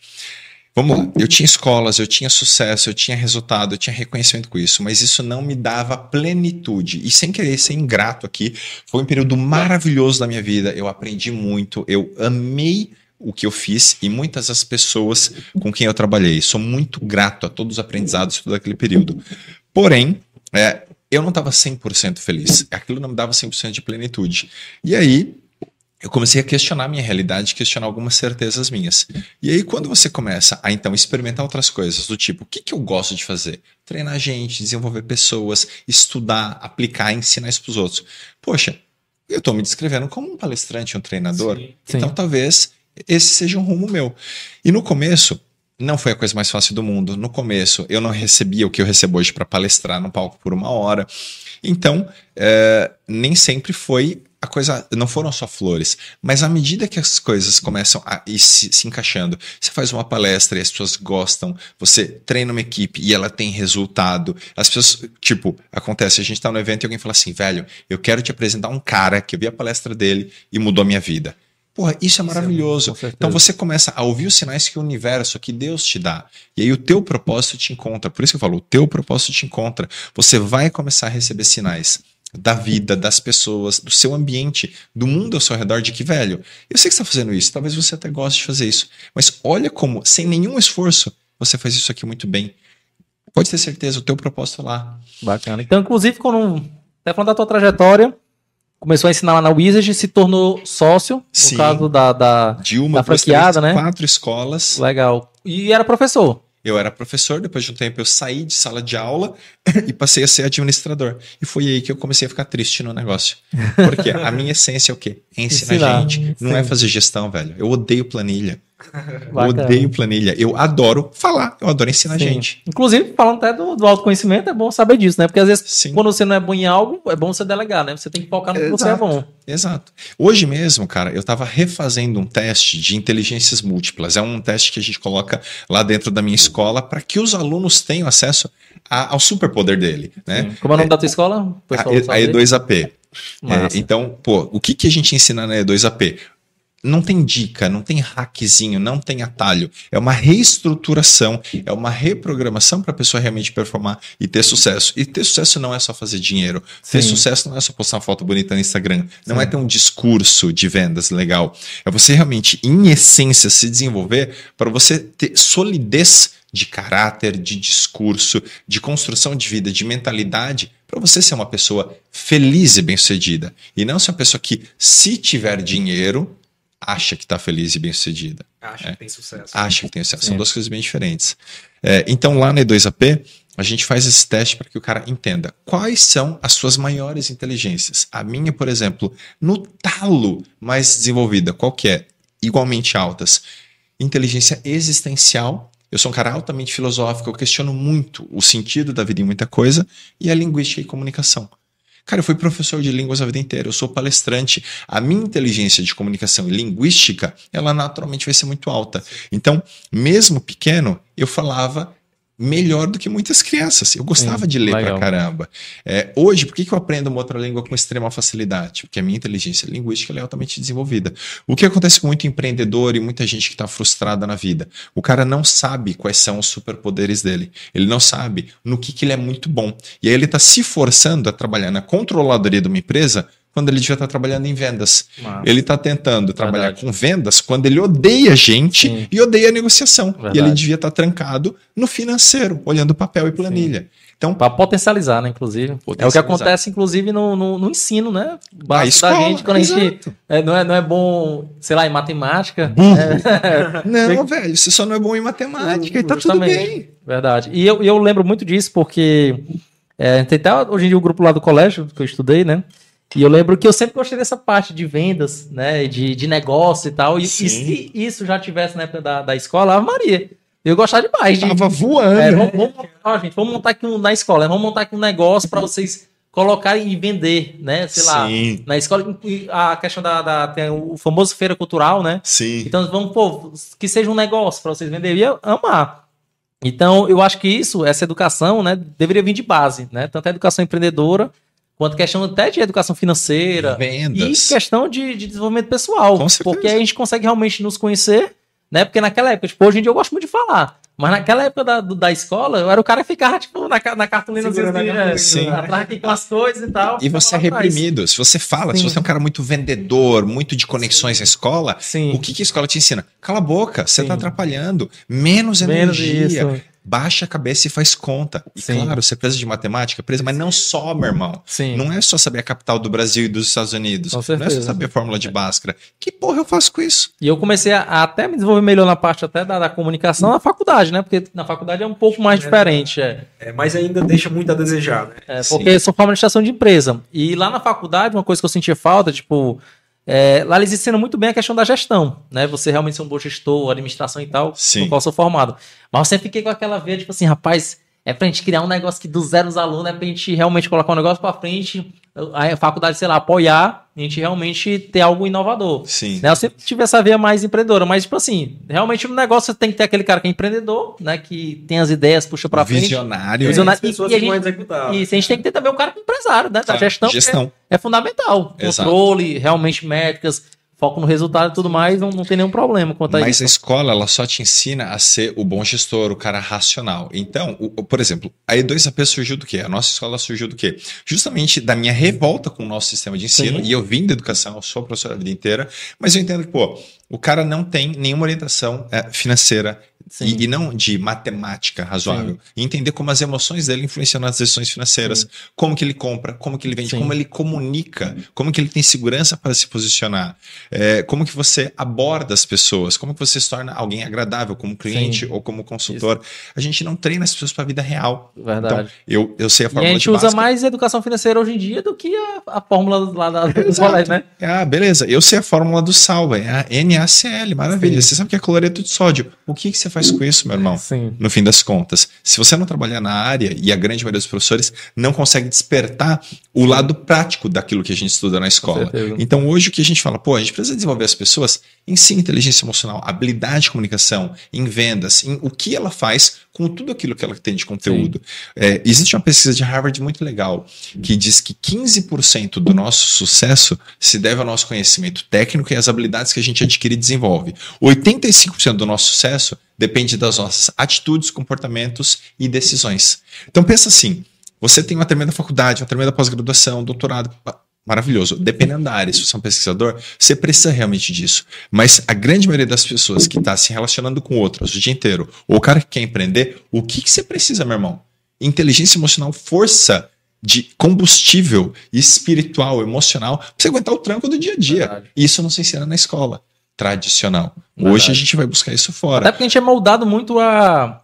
Vamos lá, eu tinha escolas, eu tinha sucesso, eu tinha resultado, eu tinha reconhecimento com isso, mas isso não me dava plenitude. E sem querer ser ingrato aqui, foi um período maravilhoso da minha vida. Eu aprendi muito, eu amei o que eu fiz e muitas das pessoas com quem eu trabalhei. Sou muito grato a todos os aprendizados todo aquele período. Porém, é, eu não estava 100% feliz. Aquilo não me dava 100% de plenitude. E aí, eu comecei a questionar a minha realidade, questionar algumas certezas minhas. E aí, quando você começa a, então, experimentar outras coisas, do tipo, o que, que eu gosto de fazer? Treinar gente, desenvolver pessoas, estudar, aplicar, ensinar isso para os outros. Poxa, eu estou me descrevendo como um palestrante, um treinador. Sim. Sim. Então, talvez esse seja um rumo meu. E no começo, não foi a coisa mais fácil do mundo. No começo, eu não recebia o que eu recebo hoje para palestrar no palco por uma hora. Então, é, nem sempre foi a coisa. Não foram só flores. Mas à medida que as coisas começam a ir se, se encaixando, você faz uma palestra e as pessoas gostam, você treina uma equipe e ela tem resultado. As pessoas, tipo, acontece, a gente tá no evento e alguém fala assim, velho, eu quero te apresentar um cara que eu vi a palestra dele e mudou a minha vida. Porra, isso é maravilhoso. com certeza. então você começa a ouvir os sinais que o universo, que Deus te dá. E aí o teu propósito te encontra. Por isso que eu falo, o teu propósito te encontra. Você vai começar a receber sinais da vida, das pessoas, do seu ambiente, do mundo ao seu redor, de que, velho, eu sei que você está fazendo isso, talvez você até goste de fazer isso, mas olha como, sem nenhum esforço, você faz isso aqui muito bem. Pode ter certeza, o teu propósito é lá. Bacana. Então, inclusive, quando. Até falando da tua trajetória, começou a ensinar lá na Wizard, se tornou sócio, no Sim. caso da. da... De uma, Da franqueada, três, né? quatro escolas. Legal. E era professor. Eu era professor, depois de um tempo eu saí de sala de aula e passei a ser administrador. E foi aí que eu comecei a ficar triste no negócio. Porque a minha essência é o quê? É ensinar, Ensinar, gente. Não é fazer gestão, velho. Eu odeio planilha. Eu Bacana. odeio planilha. Eu adoro falar, eu adoro ensinar Sim. gente. Inclusive, falando até do, do autoconhecimento, é bom saber disso, né? Porque às vezes, Sim. quando você não é bom em algo, é bom você delegar, né? Você tem que focar no que você é bom. Exato. Hoje mesmo, cara, eu estava refazendo um teste de inteligências múltiplas. É um teste que a gente coloca lá dentro da minha escola para que os alunos tenham acesso a- ao superpoder dele, né? Sim. Como é o nome da tua escola? A, a E2AP. É, então, pô, o que, que a gente ensina na E2AP? Não tem dica, não tem hackzinho, não tem atalho. É uma reestruturação, é uma reprogramação para a pessoa realmente performar e ter sucesso. E ter sucesso não é só fazer dinheiro. Ter Sim. sucesso não é só postar uma foto bonita no Instagram. Não é ter um discurso de vendas legal. É você realmente, em essência, se desenvolver para você ter solidez de caráter, de discurso, de construção de vida, de mentalidade, para você ser uma pessoa feliz e bem-sucedida. E não ser uma pessoa que, se tiver dinheiro, acha que está feliz e bem-sucedida. Acho que tem sucesso. Acha que tem sucesso. Sim. São duas coisas bem diferentes. É, então, lá na E2AP, a gente faz esse teste para que o cara entenda quais são as suas maiores inteligências. A minha, por exemplo, no talo mais desenvolvida, qual que é? Igualmente altas. Inteligência existencial. Eu sou um cara altamente filosófico, eu questiono muito o sentido da vida em muita coisa, e a linguística e comunicação. Cara, eu fui professor de línguas a vida inteira, eu sou palestrante. A minha inteligência de comunicação e linguística, ela naturalmente vai ser muito alta. Então, mesmo pequeno, eu falava melhor do que muitas crianças. Eu gostava de ler legal. pra caramba. É, hoje, por que, que eu aprendo uma outra língua com extrema facilidade? Porque a minha inteligência linguística é altamente desenvolvida. O que acontece com muito empreendedor e muita gente que está frustrada na vida? O cara não sabe quais são os superpoderes dele. Ele não sabe no que, que ele é muito bom. E aí ele está se forçando a trabalhar na controladoria de uma empresa quando ele devia estar trabalhando em vendas. Massa. Ele está tentando trabalhar Verdade. com vendas quando ele odeia gente Sim. e odeia a negociação. Verdade. E ele devia estar trancado no financeiro, olhando papel e planilha. Então, Para potencializar, né, inclusive. É o que Potencializar. acontece, inclusive, no, no, no ensino, né? Básico da escola, gente, quando a gente exato. é, não, é, não é bom, sei lá, em matemática. Burro. É, Não, velho, você só não é bom em matemática e tá tudo Justamente. bem. Verdade. E eu, eu lembro muito disso porque é, tem até hoje em dia o grupo lá do colégio que eu estudei, né? E eu lembro que eu sempre gostei dessa parte de vendas, né? De, de negócio e tal. E, e se isso já tivesse na época da, da escola, Ave Maria. Eu gostava demais de. Tava voando. É, vamos, vamos, ó, gente, vamos montar aqui um, na escola, né? vamos montar aqui um negócio para vocês colocarem e vender, né? Sei lá. Sim, Na escola, a questão da, da- Tem o famoso feira cultural, né? sim. Então vamos, pô, que seja um negócio para vocês venderem. Eu amar. Então, eu acho que isso, essa educação, né, deveria vir de base, né? Tanto a educação empreendedora, quanto questão até de educação financeira e Vendas. questão de, de desenvolvimento pessoal. Com certeza. Porque aí a gente consegue realmente nos conhecer, né? Porque naquela época, tipo, hoje em dia eu gosto muito de falar. Mas naquela época da, do- da escola, eu era o cara que ficava, tipo, na, na cartolina, cartolina, é, Sim. atrás aqui com as coisas e tal. E você é lá atrás. reprimido. Se você fala, se Sim. você é um cara muito vendedor, muito de conexões na escola, Sim. o que, que a escola te ensina? Cala a boca, você Sim. tá atrapalhando. Menos Menos energia. isso. Baixa a cabeça e faz conta. E Sim. claro, você precisa de matemática, precisa, mas não só, meu irmão. Sim. Não é só saber a capital do Brasil e dos Estados Unidos. Com Não é só certeza. saber a fórmula de Bhaskara. Que porra eu faço com isso? E eu comecei a, a até me desenvolver melhor na parte até da, da comunicação na faculdade, né? Porque na faculdade é um pouco mais diferente. É. É, mas ainda deixa muito a desejar, né? É, Sim. porque eu sou forma de administração de empresa. E lá na faculdade, uma coisa que eu sentia falta, tipo, é, lá eles ensinam muito bem a questão da gestão, né? Você realmente ser um bom gestor, administração e tal, Sim. no qual sou formado. Mas eu sempre fiquei com aquela veia, tipo assim, rapaz, é pra gente criar um negócio que dos zero os alunos, é pra gente realmente colocar um negócio pra frente, a faculdade, sei lá, apoiar, a gente realmente ter algo inovador. Sim. Né, Eu sempre tive essa veia mais empreendedora, mas, tipo assim, realmente no negócio tem que ter aquele cara que é empreendedor, né? Que tem as ideias, puxa pra frente. Visionário. Visionário. As pessoas E- e a que vão gente- executar. E a gente tem que ter também o cara que é empresário, né? Da Claro, gestão. porque Gestão. É fundamental. Exato. Controle, realmente métricas, foco no resultado e tudo mais, não, não tem nenhum problema quanto a Mas isso. a escola, ela só te ensina a ser o bom gestor, o cara racional. Então, o- por exemplo, a E2AP surgiu do quê? A nossa escola surgiu do quê? Justamente da minha revolta com o nosso sistema de ensino. Sim. E eu vim da educação, eu sou professor a vida inteira. Mas eu entendo que, pô, o cara não tem nenhuma orientação é, financeira Sim. e, e não de matemática razoável. E entender como as emoções dele influenciam nas decisões financeiras. Como que ele compra, como que ele vende, Sim. como ele comunica, como que ele tem segurança para se posicionar. É, como que você aborda as pessoas, como que você se torna alguém agradável como cliente Sim. ou como consultor. A gente não treina as pessoas para a vida real. Verdade. Então, eu, eu sei a e a fórmula gente de usa mais educação financeira hoje em dia do que a, a fórmula lá da, dos colégios, né? Ah, beleza. Eu sei a fórmula do sal, é a NaCl, maravilha. Sim. Você sabe que é cloreto de sódio. O que, que você faz com isso, meu irmão? Sim. No fim das contas, se você não trabalhar na área, e a grande maioria dos professores não consegue despertar o lado prático daquilo que a gente estuda na escola. Então, hoje o que a gente fala, pô, a gente precisa desenvolver as pessoas em si, inteligência emocional, habilidade de comunicação, em vendas, em o que ela faz com tudo aquilo que ela tem de conteúdo. É, existe uma pesquisa de Harvard muito legal que diz que 15% do nosso sucesso se deve ao nosso conhecimento técnico e às habilidades que a gente adquire e desenvolve. 85% do nosso sucesso depende das nossas atitudes, comportamentos e decisões. Então pensa assim, você tem uma tremenda faculdade, uma tremenda pós-graduação, doutorado, maravilhoso. Dependendo da área, se você é um pesquisador, você precisa realmente disso. Mas a grande maioria das pessoas que está se relacionando com outras o dia inteiro, ou o cara que quer empreender, o que, que você precisa, meu irmão? Inteligência emocional, força de combustível espiritual, emocional, pra você aguentar o tranco do dia a dia. Verdade. E isso não se ensina na escola tradicional. Verdade. Hoje a gente vai buscar isso fora. Até porque a gente é moldado muito a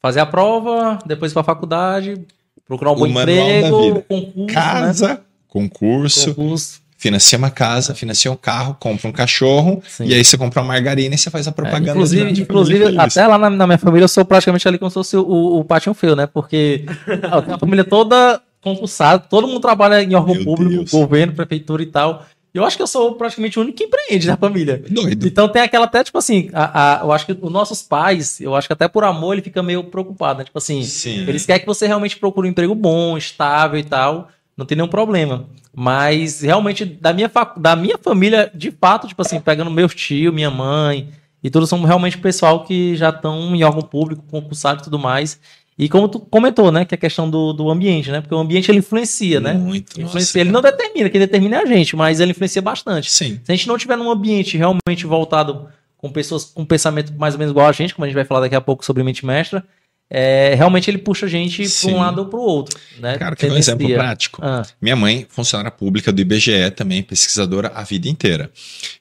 fazer a prova, depois ir pra faculdade, procurar um O bom emprego, concurso, né? Casa, concurso, Concurso. financia uma casa, financia um carro, compra um cachorro, Sim. e aí você compra uma margarina e você faz a É, propaganda. inclusive, de inclusive feliz. até lá na, na minha família, eu sou praticamente ali como se fosse o, o patinho feio, né? Porque a família toda concursada, todo mundo trabalha em órgão Meu público, Deus. governo, prefeitura e tal. Eu acho que eu sou praticamente o único que empreende na família. Doido. Então tem aquela até, tipo assim, a, a- eu acho que os nossos pais, eu acho que até por amor ele fica meio preocupado, né? Tipo assim, Sim. eles querem que você realmente procure um emprego bom, estável e tal, não tem nenhum problema. Mas realmente, da minha, da minha família, de fato, tipo assim, pegando meus tios, minha mãe, e todos são realmente pessoal que já estão em órgão público, concursado e tudo mais. E como tu comentou, né, que é a questão do, do ambiente, né? Porque o ambiente ele influencia, né? Muito. Influencia. Ele não determina, quem determina é a gente, mas ele influencia bastante. Sim. Se a gente não tiver num ambiente realmente voltado com pessoas com pensamento mais ou menos igual a gente, como a gente vai falar daqui a pouco sobre mente mestra, é, realmente ele puxa a gente para um lado ou para o outro. Né? Cara, quer um exemplo prático? Ah, Minha mãe, funcionária pública do IBGE, também pesquisadora a vida inteira.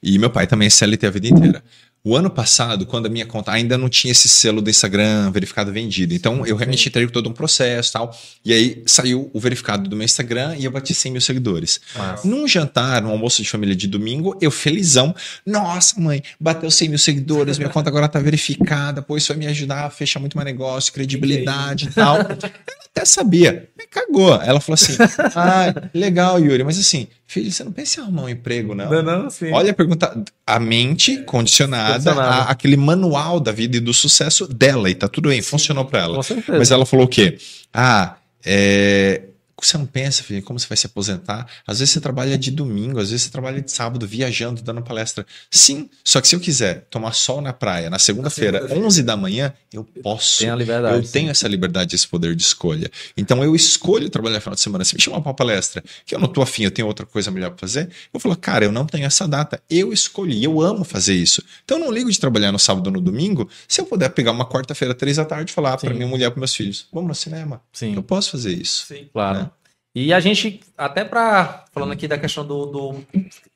E meu pai também é CLT a vida inteira. O ano passado, quando a minha conta ainda não tinha esse selo do Instagram verificado vendido. Então, eu realmente entrei com todo um processo e tal. E aí saiu o verificado do meu Instagram e eu bati 100 mil seguidores. massa. Num jantar, num almoço de família de domingo, eu felizão. Nossa, mãe, bateu 100 mil seguidores, minha conta agora tá verificada, pô, isso vai me ajudar a fechar muito mais negócio, credibilidade e tal. Até sabia, me cagou. Ela falou assim: ah, legal, Yuri, mas assim, filho, você não pensa em arrumar um emprego, não? Não, não, sim. Olha a pergunta, a mente condicionada a aquele manual da vida e do sucesso dela, e tá tudo bem, funcionou pra ela. Mas ela falou o quê? Ah, é. Você não pensa, filho, como você vai se aposentar? Às vezes você trabalha de domingo, às vezes você trabalha de sábado, viajando, dando palestra. Sim, só que se eu quiser tomar sol na praia na segunda-feira, segunda-feira. 11 da manhã, eu posso. Tem a liberdade. Eu tenho essa liberdade, esse poder de escolha. Então eu escolho trabalhar no final de semana. Se me chamar para uma palestra que eu não tô afim, eu tenho outra coisa melhor para fazer, eu falo, cara, eu não tenho essa data. Eu escolhi, eu amo fazer isso. Então eu não ligo de trabalhar no sábado ou no domingo, se eu puder pegar uma quarta-feira, três da tarde e falar para Sim. minha mulher, para meus filhos, vamos no cinema. Sim. Eu posso fazer isso. Sim. Claro. né? E a gente, até pra. Falando aqui da questão do, do.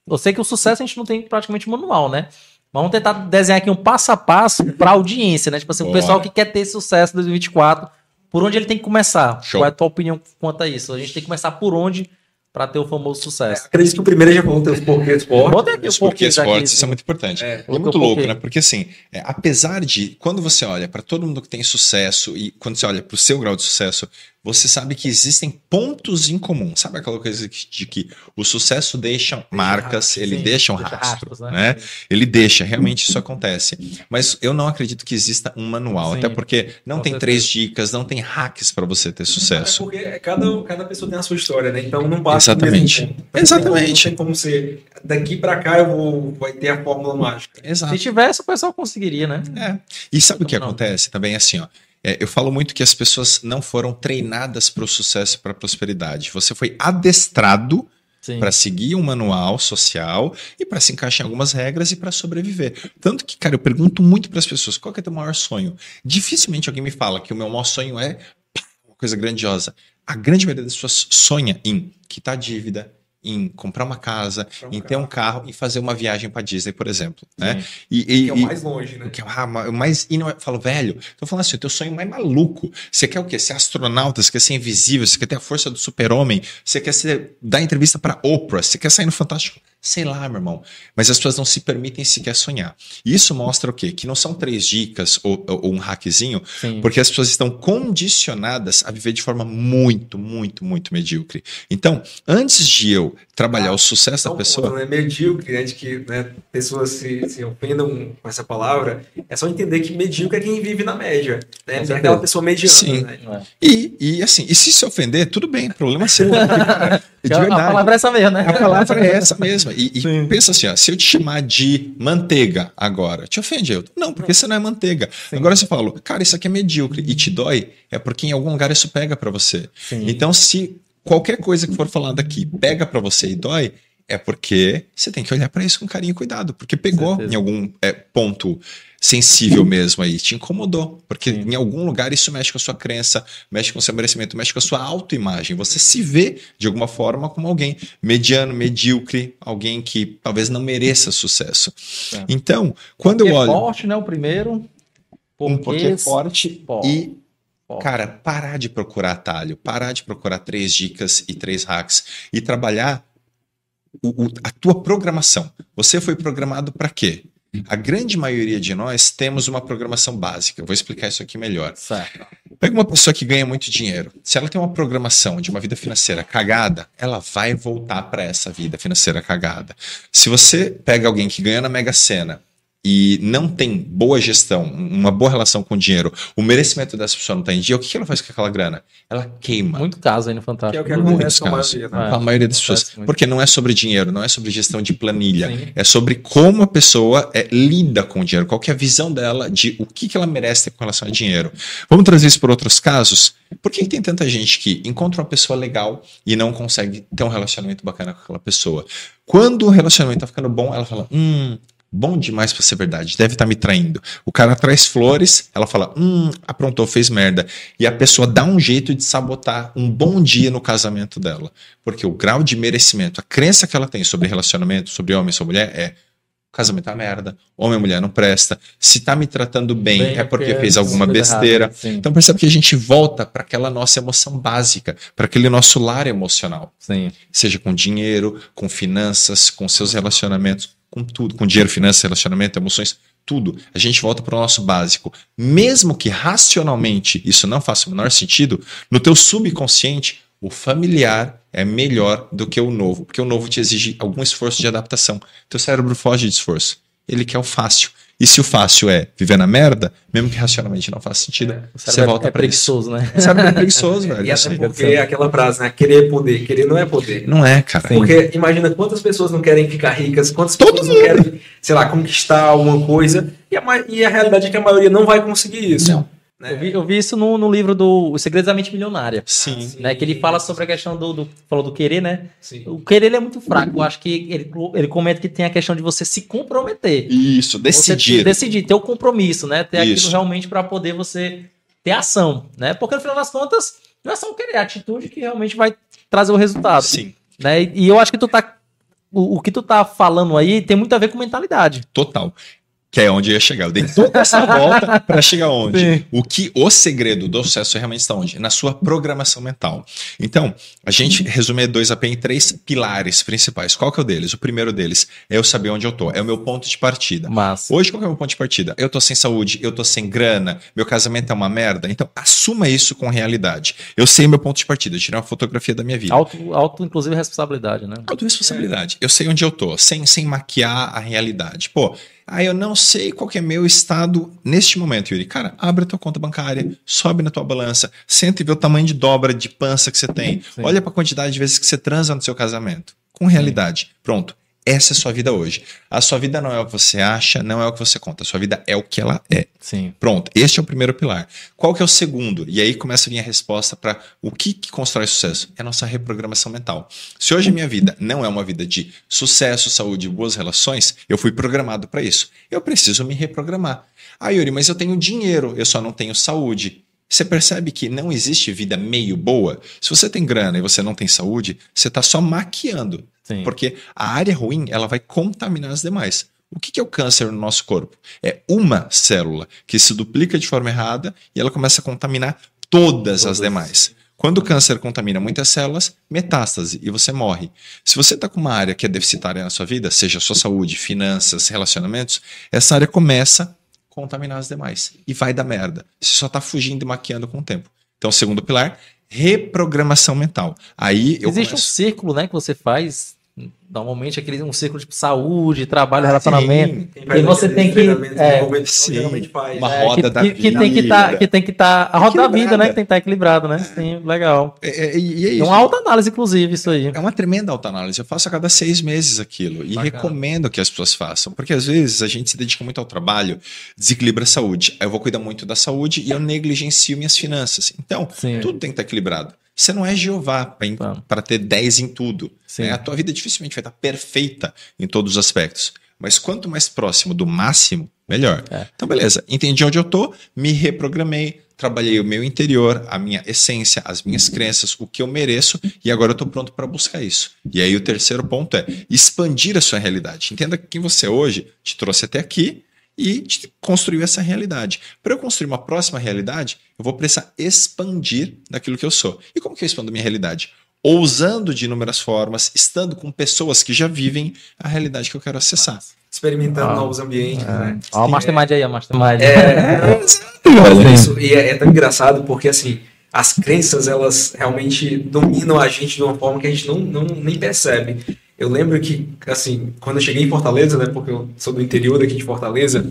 Eu sei que o sucesso a gente não tem praticamente manual, né? Mas Vamos tentar desenhar aqui um passo a passo pra audiência, né? Tipo assim, o Bora. pessoal que quer ter sucesso em 2024, por onde ele tem que começar? Show. Qual é a tua opinião quanto a isso? A gente tem que começar por onde pra ter o famoso sucesso? Acredito que o primeiro já falou os porquês. Bota aqui Os o porquê porquês fortes, isso é muito importante. É, É, muito o louco, porquê. né? Porque assim, é, apesar de quando você olha para todo mundo que tem sucesso e quando você olha para o seu grau de sucesso, você sabe que existem pontos em comum. Sabe aquela coisa de que o sucesso deixa marcas, ele Sim, deixa um deixa rastro, rastros, né? né? Ele deixa, realmente isso acontece. Mas eu não acredito que exista um manual, Sim, até porque não tem certeza. três dicas, não tem hacks para você ter É sucesso. porque cada, cada pessoa tem a sua história, né? Então não basta Exatamente. mesmo. Então, Exatamente. Não tem como ser daqui pra cá eu vou vai ter a fórmula mágica. Exato. Se tivesse, o pessoal conseguiria, né? É. E sabe o que Não. acontece também assim, ó? É, eu falo muito que as pessoas não foram treinadas para o sucesso e para a prosperidade. Você foi adestrado para seguir um manual social e para se encaixar em algumas regras e para sobreviver. Tanto que, cara, eu pergunto muito para as pessoas: qual que é teu maior sonho? Dificilmente alguém me fala que o meu maior sonho é uma coisa grandiosa. A grande maioria das pessoas sonha em quitar dívida, em comprar uma casa, Comprar um em ter um carro e fazer uma viagem para Disney, por exemplo. Né? E, e- Que é o mais longe, né? o que é ma- mais e não é- eu falo, velho, tô falando assim, o teu sonho mais maluco. Você quer o quê? Ser astronauta, você quer ser invisível, você quer ter a força do super-homem, você quer ser, dar entrevista pra Oprah, você quer sair no Fantástico Sei lá, meu irmão. Mas as pessoas não se permitem sequer sonhar. E isso mostra o quê? Que não são três dicas ou, ou um hackzinho, Sim. porque as pessoas estão condicionadas a viver de forma muito, muito, muito medíocre. Então, antes de eu trabalhar o sucesso da pessoa. ponto, né? Medíocre, né? De que né, pessoas se, se ofendam com essa palavra. É só entender que medíocre é quem vive na média. Né? É aquela pessoa mediana. Sim. Né? É. E, e assim, e se se ofender, tudo bem, problema seu. de A- verdade. A palavra é essa mesmo, né? A palavra é essa E, e Sim. pensa assim, ó, se eu te chamar de manteiga agora, te ofende, eu? Não, porque você não é manteiga. Agora você fala, cara, isso aqui é medíocre e te dói, é porque em algum lugar isso pega pra você. Sim. Então, se qualquer coisa que for falada aqui pega pra você e dói, é porque você tem que olhar pra isso com carinho e cuidado, porque pegou em algum é, ponto sensível mesmo aí, te incomodou, porque Sim. em algum lugar isso mexe com a sua crença, mexe com o seu merecimento, mexe com a sua autoimagem. Você se vê de alguma forma como alguém mediano, medíocre, alguém que talvez não mereça sucesso. É. Então, quando Porque eu olho forte, né? O primeiro. um porque é forte Pó. e. Cara, parar de procurar atalho, parar de procurar três dicas e três hacks e trabalhar o- o- a tua programação. Você foi programado para quê? A grande maioria de nós temos uma programação básica. Eu vou explicar isso aqui melhor. Certo. Pega uma pessoa que ganha muito dinheiro. Se ela tem uma programação de uma vida financeira cagada, ela vai voltar para essa vida financeira cagada. Se você pega alguém que ganha na Mega Sena e não tem boa gestão, uma boa relação com o dinheiro, o merecimento dessa pessoa não está em dia, o que que ela faz com aquela grana? Ela queima. Muito caso aí no Que é Fantástico. o que Muitos acontece com a casos. maioria. Né? É. A maioria das pessoas. Muito. Porque não é sobre dinheiro, não é sobre gestão de planilha. Sim. É sobre como a pessoa é, lida com o dinheiro, qual que é a visão dela de o que, que ela merece ter com relação a dinheiro. Vamos trazer isso por outros casos? Por que, que tem tanta gente que encontra uma pessoa legal e não consegue ter um relacionamento bacana com aquela pessoa? Quando o relacionamento tá ficando bom, ela fala: hum. Bom demais pra ser verdade, deve estar me traindo. O cara traz flores, ela fala: Hum, aprontou, fez merda. E a pessoa dá um jeito de sabotar um bom dia no casamento dela. Porque o grau de merecimento, a crença que ela tem sobre relacionamento, sobre homem e sobre mulher é casamento é merda, homem e mulher não presta, se tá me tratando bem, Bem, é porque fez é alguma besteira. errada, sim. Então percebe que a gente volta para aquela nossa emoção básica, para aquele nosso lar emocional, Sim. seja com dinheiro, com finanças, com seus relacionamentos, com tudo, com dinheiro, finanças, relacionamento, emoções, tudo. A gente volta para o nosso básico. Mesmo que racionalmente isso não faça o menor sentido, no teu subconsciente, o familiar é melhor do que o novo, porque o novo te exige algum esforço de adaptação. Teu cérebro foge de esforço. Ele quer o fácil. E se o fácil é viver na merda, mesmo que racionalmente não faça sentido, O você cérebro volta é para isso. preguiçoso, né? O cérebro é preguiçoso, velho. E Isso até porque é aquela frase, né? Querer é poder. Querer não é poder. Não é, cara. Porque imagina quantas pessoas não querem ficar ricas, quantas Todo pessoas não querem, sei lá, conquistar alguma coisa. E a, e a realidade é que a maioria não vai conseguir isso. Não. Né? Eu vi, eu vi isso no, no livro do Os Segredos da Mente Milionária. Sim. Né, que ele fala sobre a questão do, do- falou do querer, né? Sim. O querer ele é muito fraco. Eu acho que ele, ele comenta que tem a questão de você se comprometer. Isso, Você decidir. decidir, ter o compromisso, né? Ter Isso. aquilo realmente para poder você ter ação, né? Porque no final das contas, não é só o querer, é a atitude que realmente vai trazer o resultado. Sim, Né? E, e eu acho que tu tá. O, o que tu tá falando aí tem muito a ver com mentalidade. total. Que é onde eu ia chegar. Eu dei toda essa volta para chegar onde? Sim. O que o segredo do sucesso realmente está onde? Na sua programação mental. Então, a gente resume E2AP em três pilares principais. Qual que é o deles? O primeiro deles é eu saber onde eu tô. É o meu ponto de partida. Mas. Hoje, qual é o meu ponto de partida? Eu tô sem saúde, eu tô sem grana, meu casamento é uma merda. Então, assuma isso com realidade. Eu sei meu ponto de partida, eu tirei uma fotografia da minha vida. Auto, auto, inclusive, responsabilidade, né? Autoresponsabilidade. Eu sei onde eu tô, sem, sem maquiar a realidade. Pô, aí eu não sei qual que é meu estado neste momento, Yuri. Cara, abre a tua conta bancária, sobe na tua balança, senta e vê o tamanho de dobra de pança que você tem. Sim. Olha pra quantidade de vezes que você transa no seu casamento. Com realidade. Pronto. Essa é a sua vida hoje. A sua vida não é o que você acha, não é o que você conta. A sua vida é o que ela é. Sim. Pronto, este é o primeiro pilar. Qual que é o segundo? E aí começa a vir a resposta para o que, que constrói sucesso? É a nossa reprogramação mental. Se hoje a minha vida não é uma vida de sucesso, saúde e boas relações, eu fui programado para isso. Eu preciso me reprogramar. Ah, Yuri, mas eu tenho dinheiro, eu só não tenho saúde. Você percebe que não existe vida meio boa? Se você tem grana e você não tem saúde, você está só maquiando. Sim. Porque a área ruim ela vai contaminar as demais. O que é o câncer no nosso corpo? É uma célula que se duplica de forma errada e ela começa a contaminar todas as Todas. demais. Quando o câncer contamina muitas células, metástase e você morre. Se você está com uma área que é deficitária na sua vida, seja sua saúde, finanças, relacionamentos, essa área começa contaminar as demais e vai dar merda. Você só está fugindo e maquiando com o tempo. Então, o segundo pilar, reprogramação mental. Aí eu Existe começo... um círculo, né, que você faz Normalmente aquele um círculo de saúde, trabalho, relacionamento. Tem E você tem que- é, sim, faz. uma É, roda que, da que, que vida. tem que estar, que tem que estar a roda da vida, né? Que tem que estar equilibrado, né? Sim, legal. É, é, e é É isso. uma alta análise, inclusive, isso aí. É uma tremenda autoanálise. Eu faço a cada seis meses aquilo. E Bacana. recomendo que as pessoas façam. Porque às vezes a gente se dedica muito ao trabalho, desequilibra a saúde. Aí eu vou cuidar muito da saúde e eu negligencio minhas finanças. Então, Sim. tudo tem que estar equilibrado. Você não é Jeová para ter 10 em tudo. Né? A tua vida dificilmente vai estar perfeita em todos os aspectos. Mas quanto mais próximo do máximo, melhor. É. Então, beleza. Entendi onde eu tô, me reprogramei, trabalhei o meu interior, a minha essência, as minhas crenças, o que eu mereço, e agora eu tô pronto para buscar isso. E aí o terceiro ponto é expandir a sua realidade. Entenda que quem você é hoje te trouxe até aqui e construiu essa realidade. Para eu construir uma próxima realidade, eu vou precisar expandir daquilo que eu sou. E como que eu expando minha realidade? Ousando de inúmeras formas, estando com pessoas que já vivem a realidade que eu quero acessar. Experimentando Ah. novos ambientes, né? Ó, a Mastermind aí, a Mastermind. É, Olha. isso, e é, é tão engraçado porque assim, as crenças elas realmente dominam a gente de uma forma que a gente não, não nem percebe. Eu lembro que, assim, quando eu cheguei em Fortaleza, né, porque eu sou do interior daqui de Fortaleza,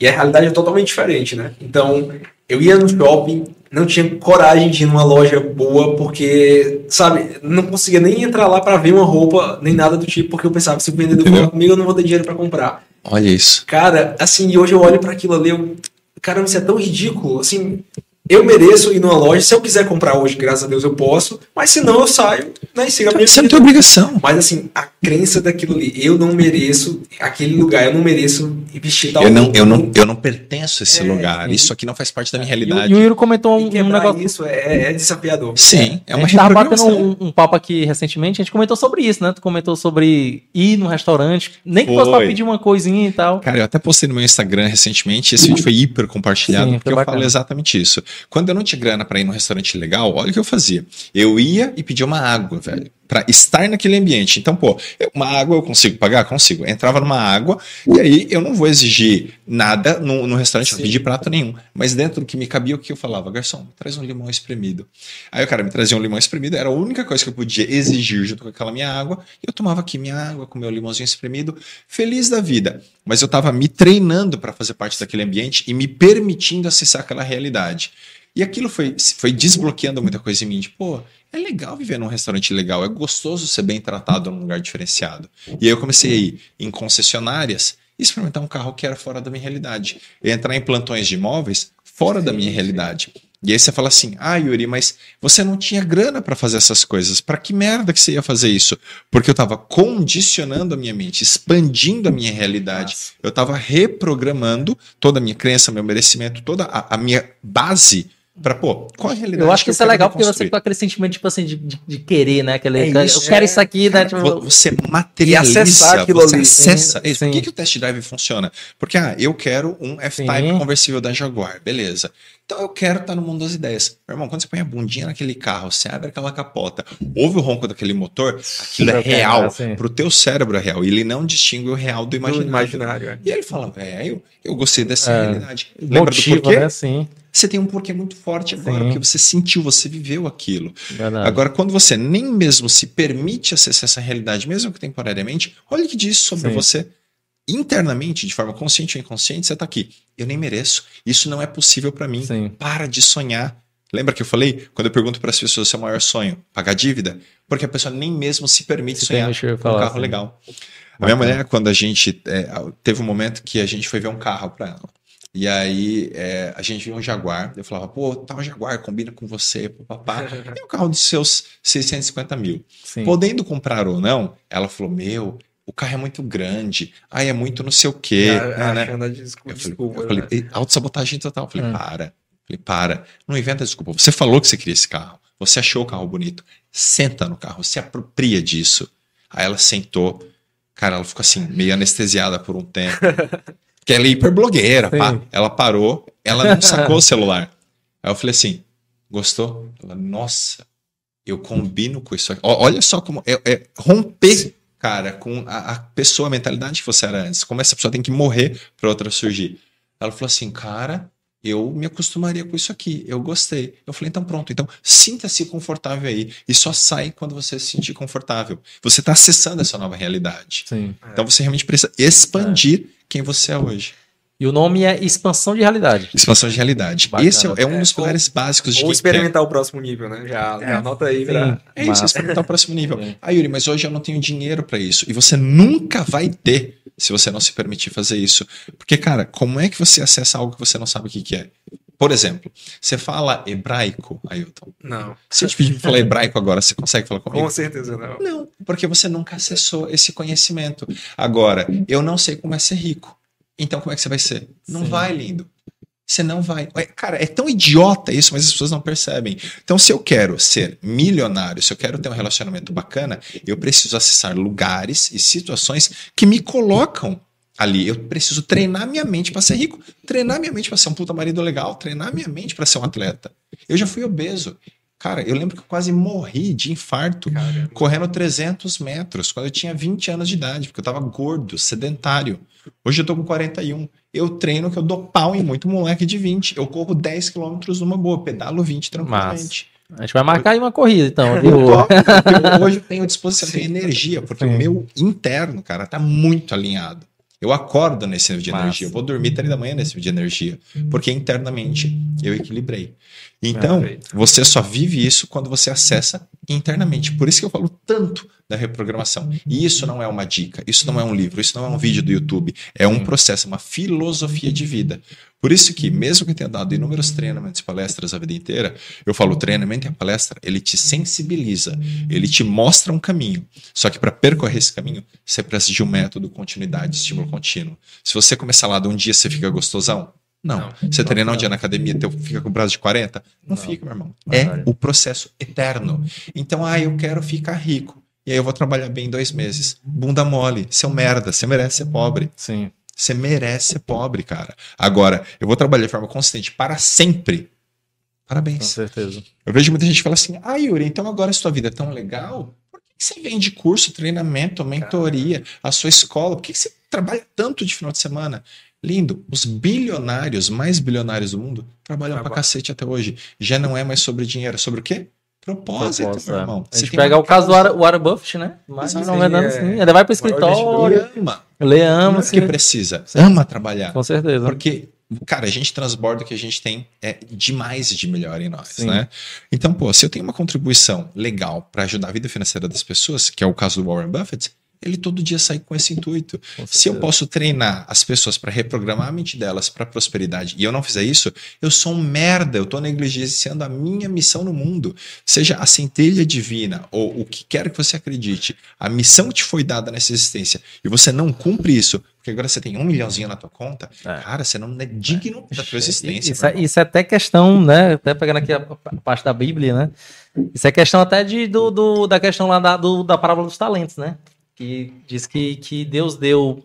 e a realidade é totalmente diferente, né? Então, eu ia no shopping, não tinha coragem de ir numa loja boa, porque, sabe, não conseguia nem entrar lá pra ver uma roupa, nem nada do tipo, porque eu pensava se o vendedor falar comigo, eu não vou ter dinheiro pra comprar. Olha isso. Cara, assim, e hoje eu olho pra aquilo ali, eu, caramba, isso é tão ridículo. Assim, eu mereço ir numa loja, se eu quiser comprar hoje, graças a Deus eu posso, mas se não eu saio, né, e sigo a minha Você não vida. tem obrigação. Mas assim, a crença daquilo ali, eu não mereço aquele lugar, eu não mereço vestir tal Eu não, eu, não, eu não pertenço a esse É, lugar. Isso aqui não faz parte da minha realidade. e o Yuri comentou um, um negócio. isso é, é desafiador. Sim, é a uma gente tava batendo um, um papo aqui recentemente, a gente comentou sobre isso, né? Tu comentou sobre ir no restaurante, nem que fosse pra pedir uma coisinha e tal. Cara, eu até postei no meu Instagram recentemente, esse vídeo foi hiper compartilhado, Sim, porque foi eu bacana. falo exatamente isso. Quando eu não tinha grana pra ir num restaurante legal, olha o que eu fazia. Eu ia e pedia uma água, velho, Pra estar naquele ambiente. Então, pô, uma água eu consigo pagar? Consigo. Eu entrava numa água e aí eu não vou exigir nada no, no restaurante, não Sim. pedir prato nenhum. Mas dentro do que me cabia, o que eu falava? Garçom, traz um limão espremido. Aí o cara me trazia um limão espremido, era a única coisa que eu podia exigir junto com aquela minha água. E eu tomava aqui minha água com meu limãozinho espremido, feliz da vida. Mas eu estava me treinando para fazer parte daquele ambiente e me permitindo acessar aquela realidade. E aquilo foi, foi desbloqueando muita coisa em mim. De, pô, é legal viver num restaurante legal, é gostoso ser bem tratado num lugar diferenciado. E aí eu comecei a ir em concessionárias e experimentar um carro que era fora da minha realidade. E entrar em plantões de imóveis fora da minha realidade. E aí você fala assim: ah, Yuri, mas você não tinha grana para fazer essas coisas. Para que merda que você ia fazer isso? Porque eu estava condicionando a minha mente, expandindo a minha realidade. Eu estava reprogramando toda a minha crença, meu merecimento, toda a, a minha base para, pô, qual a realidade? Eu acho que isso é eu legal porque você com aquele sentimento, tipo assim, de, de, de querer, né? Aquele, É eu isso, quero é. isso aqui, né? Tipo, Vo- Você materializa, acessar aquilo você ali. acessa. Sim, isso. Por que, sim. que o test drive funciona? Porque, ah, eu quero um F-Type Sim. conversível da Jaguar, beleza. Então eu quero estar no mundo das ideias. Meu irmão, quando você põe a bundinha naquele carro, você abre aquela capota, ouve o ronco daquele motor, aquilo é real. assim. Pro teu cérebro é real. Ele não distingue o real do Do imaginário. imaginário. é. E ele fala, velho, eu gostei dessa É. realidade. Lembra motiva, do porquê? né? Sim, Você tem um porquê muito forte agora, Sim. porque você sentiu, você viveu aquilo. verdade. Agora, quando você nem mesmo se permite acessar essa realidade, mesmo que temporariamente, olha o que diz sobre Sim. você. Internamente, de forma consciente ou inconsciente, você está aqui. Eu nem mereço. Isso não é possível para mim. Sim. Para de sonhar. Lembra que eu falei? Quando eu pergunto para as pessoas seu maior sonho, pagar dívida? Porque a pessoa nem mesmo se permite Se sonhar com um carro assim. legal. A minha mulher, quando a gente. é, teve um momento que a gente foi ver um carro para ela. E aí é, a gente viu um Jaguar. Eu falava, pô, tal Jaguar combina com você, papá. É um carro dos seus 650 mil. Sim. Podendo comprar ou não, ela falou: Meu, o carro é muito grande. Ai, é muito não sei o quê. Ah, né, né? a desculpa, Eu falei, desculpa, eu falei né? "E- autossabotagem total. Eu falei, Hum. para. Eu falei, para. Não inventa desculpa. Você falou que você queria esse carro. Você achou o carro bonito. Senta no carro, se apropria disso. Aí ela sentou. Cara, ela ficou assim, meio anestesiada por um tempo. Porque ela é hiper blogueira, pá. Ela parou, ela não sacou o celular. Aí eu falei assim: Gostou? Ela, nossa, eu combino com isso aqui. Olha só como é, é romper, cara, com a, a pessoa, a mentalidade que você era antes. Como essa pessoa tem que morrer para outra surgir. Ela falou assim, cara, eu me acostumaria com isso aqui. Eu gostei. Eu falei, então pronto. Então sinta-se confortável aí. E só sai quando você se sentir confortável. Você está acessando essa nova realidade. Sim. Então você realmente precisa expandir quem você é hoje. E o nome é expansão de realidade. Expansão de realidade. Bacana. Esse é, é um É, dos pilares básicos de Ou experimentar o próximo nível, né? Já, já anota aí pra. É isso, experimentar o próximo nível. Ah, Yuri, mas hoje eu não tenho dinheiro para isso. E você nunca vai ter se você não se permitir fazer isso. Porque, cara, como é que você acessa algo que você não sabe o que, que é? Por exemplo, você fala hebraico, Ailton. Não, Se eu te pedir pra falar hebraico agora, você consegue falar comigo? com certeza não. Não, porque você nunca acessou esse conhecimento. Agora, eu não sei como é ser rico. Então, como é que você vai ser? Não Sim. vai, lindo. Você não vai. Cara, é tão idiota isso, mas as pessoas não percebem. Então, se eu quero ser milionário, se eu quero ter um relacionamento bacana, eu preciso acessar lugares e situações que me colocam ali. Eu preciso treinar minha mente para ser rico, treinar minha mente para ser um puta marido legal, treinar minha mente para ser um atleta. Eu já fui obeso. Cara, eu lembro que eu quase morri de infarto Caramba. correndo 300 metros quando eu tinha 20 anos de idade, porque eu tava gordo, sedentário. Hoje eu tô com 41. Eu treino que eu dou pau em muito moleque de 20. Eu corro 10 quilômetros numa boa, pedalo 20 tranquilamente. A gente vai marcar aí uma corrida, então. viu? Hoje eu tenho disposição, tenho energia, porque Sim. o meu interno, cara, tá muito alinhado. Eu acordo nesse nível de Massa. energia, eu vou dormir 3 da manhã nesse nível de energia, porque internamente eu equilibrei. Então, Perfeito. você só vive isso quando você acessa internamente. Por isso que eu falo tanto da reprogramação. E isso não é uma dica, isso não é um livro, isso não é um vídeo do YouTube, é um processo, uma filosofia de vida. Por isso que, mesmo que eu tenha dado inúmeros treinamentos e palestras a vida inteira, eu falo, o treinamento e a palestra, ele te sensibiliza, ele te mostra um caminho. Só que para percorrer esse caminho, você precisa de um método, continuidade, estímulo contínuo. Se você começar lá de um dia você fica gostosão, não. Não. Você treinar um Não. dia na academia, teu, fica com o braço de 40? Não, Não. fica, meu irmão. É o processo eterno. Então, ah, eu quero ficar rico. E aí eu vou trabalhar bem em dois meses. Bunda mole, seu merda, você merece ser pobre. Sim. Você merece ser pobre, cara. Agora, eu vou trabalhar de forma consistente para sempre. Com Parabéns. certeza. Eu vejo muita gente que fala assim: ah, Yuri, então agora a sua vida é tão legal, por que você vende curso, treinamento, mentoria, a sua escola? Por que você trabalha tanto de final de semana? Lindo, os bilionários, mais bilionários do mundo, trabalham pra Trabalham. cacete até hoje. Já não é mais sobre dinheiro, é sobre o quê? Propósito, Propósito, meu é. irmão. A Você gente pega o caso do. Warren Buffett, né? Mas não vai dando É. assim. Ainda vai pro escritório, ama, lê, ama, assim. que precisa, ama trabalhar. Com certeza. Porque, cara, a gente transborda o que a gente tem é demais de melhor em nós, Sim. né? Então, pô, se eu tenho uma contribuição legal para ajudar a vida financeira das pessoas, que é o caso do Warren Buffett, ele todo dia sai com esse intuito. Com Se eu posso treinar as pessoas para reprogramar a mente delas para prosperidade e eu não fizer isso, eu sou um merda, eu tô negligenciando a minha missão no mundo. Seja a centelha divina ou o que quer que você acredite, a missão que te foi dada nessa existência e você não cumpre isso, porque agora você tem um milhãozinho na tua conta, É. cara, você não é digno da tua existência. Isso é, isso é até questão, né? Até pegando aqui a, a parte da Bíblia, né? Isso é questão até de, do, do- da questão lá da, do- da parábola dos talentos, né? Que diz que, que Deus deu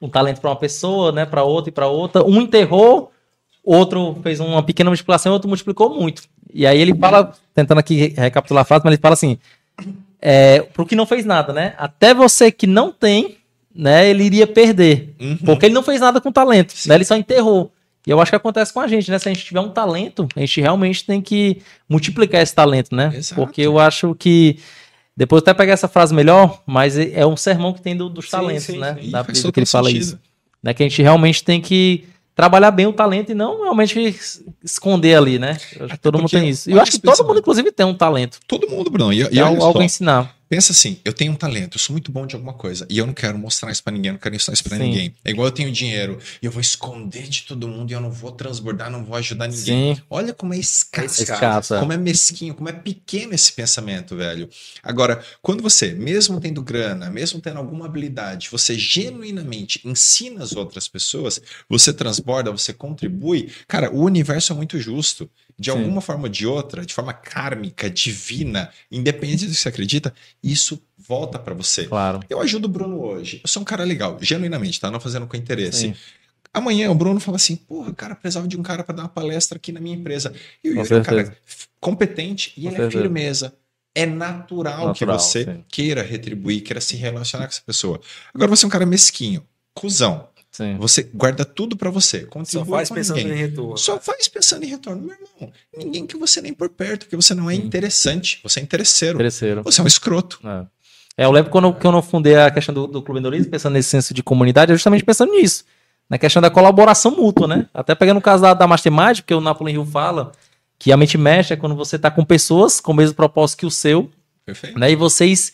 um talento para uma pessoa, né? Para outra e para outra. Um enterrou, outro fez uma pequena multiplicação, outro multiplicou muito. E aí ele fala, tentando aqui recapitular a frase, mas ele fala assim: é, pro que não fez nada, né? Até você que não tem, né? Ele iria perder. Uhum. Porque ele não fez nada com talento, Sim. né? Ele só enterrou. E eu acho que acontece com a gente, né? Se a gente tiver um talento, a gente realmente tem que multiplicar esse talento, né? Exato. Porque eu acho que. Depois eu até pegar essa frase melhor, mas é um sermão que tem do- dos Sim, talentos, sim, né? E Da Bíblia que ele fala sentido. isso. Né? Que a gente realmente tem que trabalhar bem o talento e não realmente es- esconder ali, né? Eu acho que Até todo mundo tem isso. E eu acho que todo mundo, inclusive, tem um talento. Todo mundo, Bruno. E, e algo, algo ensinar. Pensa assim, eu tenho um talento, eu sou muito bom de alguma coisa e eu não quero mostrar isso pra ninguém, não quero ensinar isso pra Sim. ninguém. É igual eu tenho dinheiro e eu vou esconder de todo mundo e eu não vou transbordar, não vou ajudar ninguém. Sim, Olha como é escasso, escassa. como é mesquinho, como é pequeno esse pensamento, velho. Agora, quando você, mesmo tendo grana, mesmo tendo alguma habilidade, você genuinamente ensina as outras pessoas, você transborda, você contribui, cara, o universo é muito justo. De Sim. alguma forma ou de outra, de forma kármica, divina, independente do que você acredita, isso volta pra você. Claro. Eu ajudo o Bruno hoje. Eu sou um cara legal, genuinamente, tá? Não fazendo com interesse. Sim. Amanhã o Bruno fala assim: porra, cara, precisava de um cara para dar uma palestra aqui na minha empresa. E o Yuri é um cara competente e Com ele certeza. é firmeza. É natural, que Natural, você sim. queira retribuir, queira se relacionar com essa pessoa. Agora você é um cara mesquinho, cuzão. Sim. Você guarda tudo para você. Só faz com pensando ninguém. em retorno. Só faz pensando em retorno, meu irmão. Ninguém que você nem por perto, porque você não é Sim. interessante, você é interesseiro. Terceiro. Você é um escroto. É. É, eu lembro quando, eu- quando eu fundei a questão do, do Clube Endorismo, pensando nesse senso de comunidade, é justamente pensando nisso. Na questão da colaboração mútua, né? Até pegando o caso da, da Mastermind, porque o Napoleon Hill fala que a mente mexe é quando você está com pessoas com o mesmo propósito que o seu, Perfeito. né? E vocês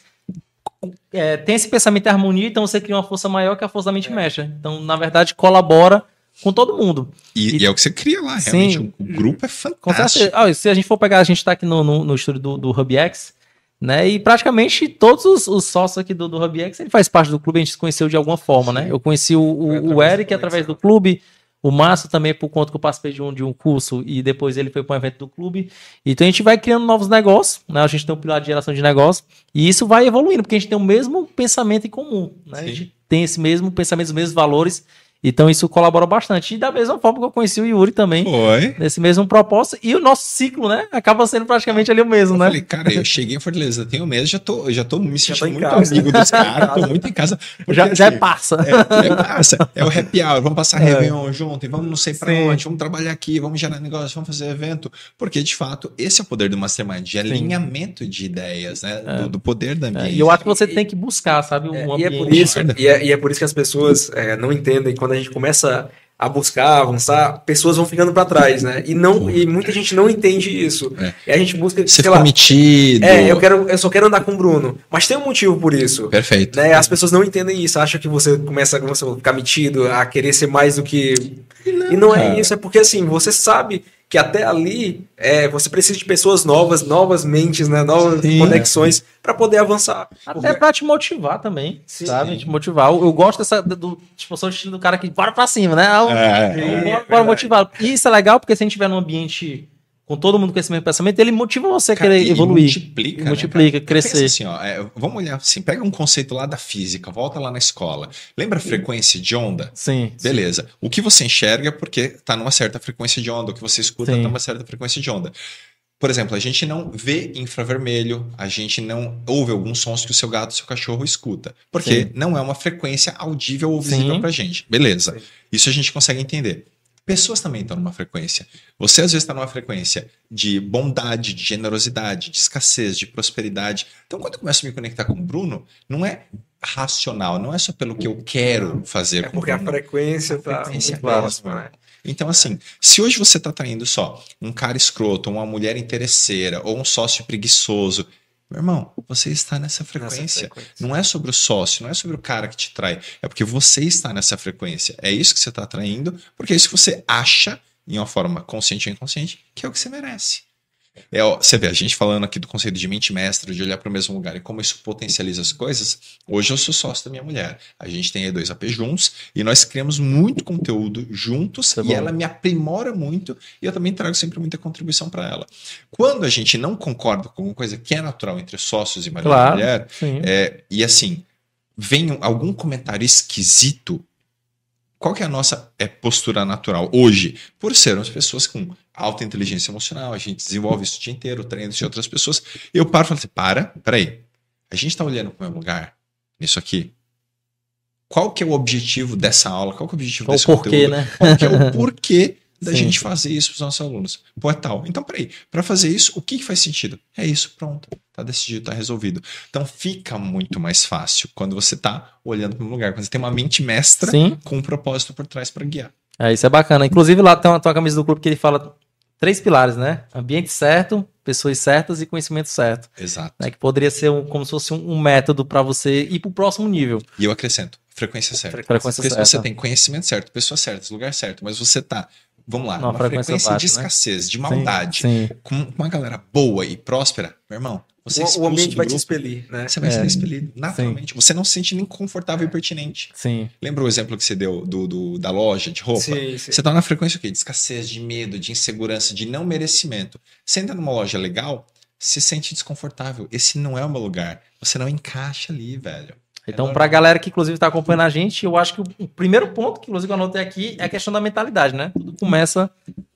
é, têm esse pensamento em harmonia, então você cria uma força maior que a força da mente mexe. Então, na verdade, colabora com todo mundo. E, E- e é o que você cria lá, Sim. realmente. O, o grupo é fantástico. Ah, se a gente for pegar, a gente está aqui no, no, no estúdio do, do HubX, né? E praticamente todos os, os sócios aqui do, do HubX, ele faz parte do clube, a gente se conheceu de alguma forma, né? Eu conheci o, o, o através Eric através do conexão. clube, o Márcio também por conta que eu participei de um, de um curso e depois ele foi para um evento do clube. Então a gente vai criando novos negócios, né? A gente tem um pilar de geração de negócios e isso vai evoluindo, porque a gente tem o mesmo pensamento em comum, né? A gente tem esse mesmo pensamento, os mesmos valores. Então isso colabora bastante. E da mesma forma que eu conheci o Yuri também, Foi. nesse mesmo propósito. E o nosso ciclo, né? Acaba sendo praticamente ali o mesmo, Eu né? falei, cara, eu cheguei em Fortaleza, tem um mês, já tô, já tô me Já sentindo tô muito casa. amigo dos caras, tô muito em casa. Porque, Já, já é passa. É, é massa. É o happy hour, vamos passar É. Réveillon junto e vamos não sei pra Sim. onde, vamos trabalhar aqui, vamos gerar negócio, vamos fazer evento. Porque, de fato, esse é o poder do Mastermind, de alinhamento de ideias, né? Do, do poder da É, ambiente. e eu acho que você tem que buscar, sabe? Um É, ambiente. e, é por isso, e, é, e é por isso que as pessoas é, não entendem quando a gente começa a buscar, avançar, pessoas vão ficando para trás, né? E não e muita gente não entende isso. É. E a gente busca, Você sei lá, metido. é, eu quero, eu só quero andar com o Bruno, mas tem um motivo por isso. Perfeito. Né? As pessoas não entendem isso, acham que você começa você falou, ficar metido, a querer ser mais do que. E não, é isso, é porque assim, você sabe que até ali é, você precisa de pessoas novas, novas mentes, né? novas Sim. conexões para poder avançar. Até pra te motivar também, Sim. sabe? Te motivar. Eu, eu gosto dessa. Do, tipo, eu sou o estilo do cara que bora pra cima, né? Ah, É. É, bora, bora motivar. E isso é legal porque se a gente estiver num ambiente com todo mundo com esse mesmo pensamento, ele motiva você a Cara, querer e evoluir. Multiplica. E né, multiplica, cara? crescer. Assim, ó, é, vamos olhar assim, pega um conceito lá da física, volta lá na escola. Lembra a frequência de onda? Sim. Beleza. O que você enxerga é porque está numa certa frequência de onda, o que você escuta Sim. está numa certa frequência de onda. Por exemplo, a gente não vê infravermelho, a gente não ouve alguns sons que o seu gato, o seu cachorro escuta, porque Sim. não é uma frequência audível ou visível Sim. para gente. Beleza. Sim. Isso a gente consegue entender. Pessoas também estão numa frequência. Você às vezes está numa frequência de bondade, de generosidade, de escassez, de prosperidade. Então, quando eu começo a me conectar com o Bruno, não é racional, não é só pelo que eu quero fazer É porque a frequência tá muito é a próxima, mesma. né? Então, assim, se hoje você está traindo só um cara escroto, uma mulher interesseira ou um sócio preguiçoso, meu irmão, você está nessa frequência. Nessa frequência. Não é sobre o sócio, não é sobre o cara que te trai, é porque você está nessa frequência. É isso que você está atraindo, porque é isso que você acha, em uma forma consciente ou inconsciente, que é o que você merece. É, ó, você vê, a gente falando aqui do conceito de mente mestra, de olhar para o mesmo lugar e como isso potencializa as coisas. Hoje eu sou sócio da minha mulher. A gente tem E2 AP juntos e nós criamos muito conteúdo juntos é e ela me aprimora muito e eu também trago sempre muita contribuição para ela. Quando a gente não concorda com alguma coisa que é natural entre sócios e marido Claro. e mulher, é, e assim, vem um- algum comentário esquisito, qual que é a nossa é, postura natural hoje? Por sermos pessoas com alta inteligência emocional, a gente desenvolve isso o dia inteiro, treina isso em outras pessoas, eu paro e falo assim, para, peraí, a gente está olhando para o mesmo lugar, nisso aqui, qual que é o objetivo dessa aula? Qual que é o objetivo Qual o desse porquê, conteúdo? né? Qual que é o porquê da Sim. gente fazer isso para os nossos alunos? Pô, é tal. Então, peraí, para fazer isso, o que, que faz sentido? É isso, pronto. Tá decidido, tá resolvido. Então fica muito mais fácil quando você tá olhando para um lugar, quando você tem uma mente mestra Sim. com um propósito por trás para guiar. É, isso é bacana. Inclusive, lá tem uma, tem uma camisa do clube que ele fala três pilares, né? Ambiente certo, pessoas certas e conhecimento certo. Exato. Né? Que poderia ser um- como se fosse um, método para você ir pro próximo nível. E eu acrescento, frequência certa. Frequência Porque certa. você tem conhecimento certo, pessoa certa, lugar certo, mas você tá, vamos lá, Numa numa frequência frequência, de né? escassez, de Sim, maldade, Sim. com uma galera boa e próspera, meu irmão, você é O, o ambiente vai te grupo, expelir, né? Você vai É. ser expelido, naturalmente. Você não se sente nem confortável e pertinente. Sim. Lembra o exemplo que você deu do, do- da loja de roupa? Sim, sim. Você tá na frequência o quê? De escassez, de medo, de insegurança, de não merecimento. Você entra numa loja legal, se sente desconfortável. Esse não é o meu lugar. Você não encaixa ali, velho. Então, pra galera que inclusive tá acompanhando a gente, eu acho que o, primeiro ponto que inclusive eu anotei aqui é a questão da mentalidade, né? Tudo começa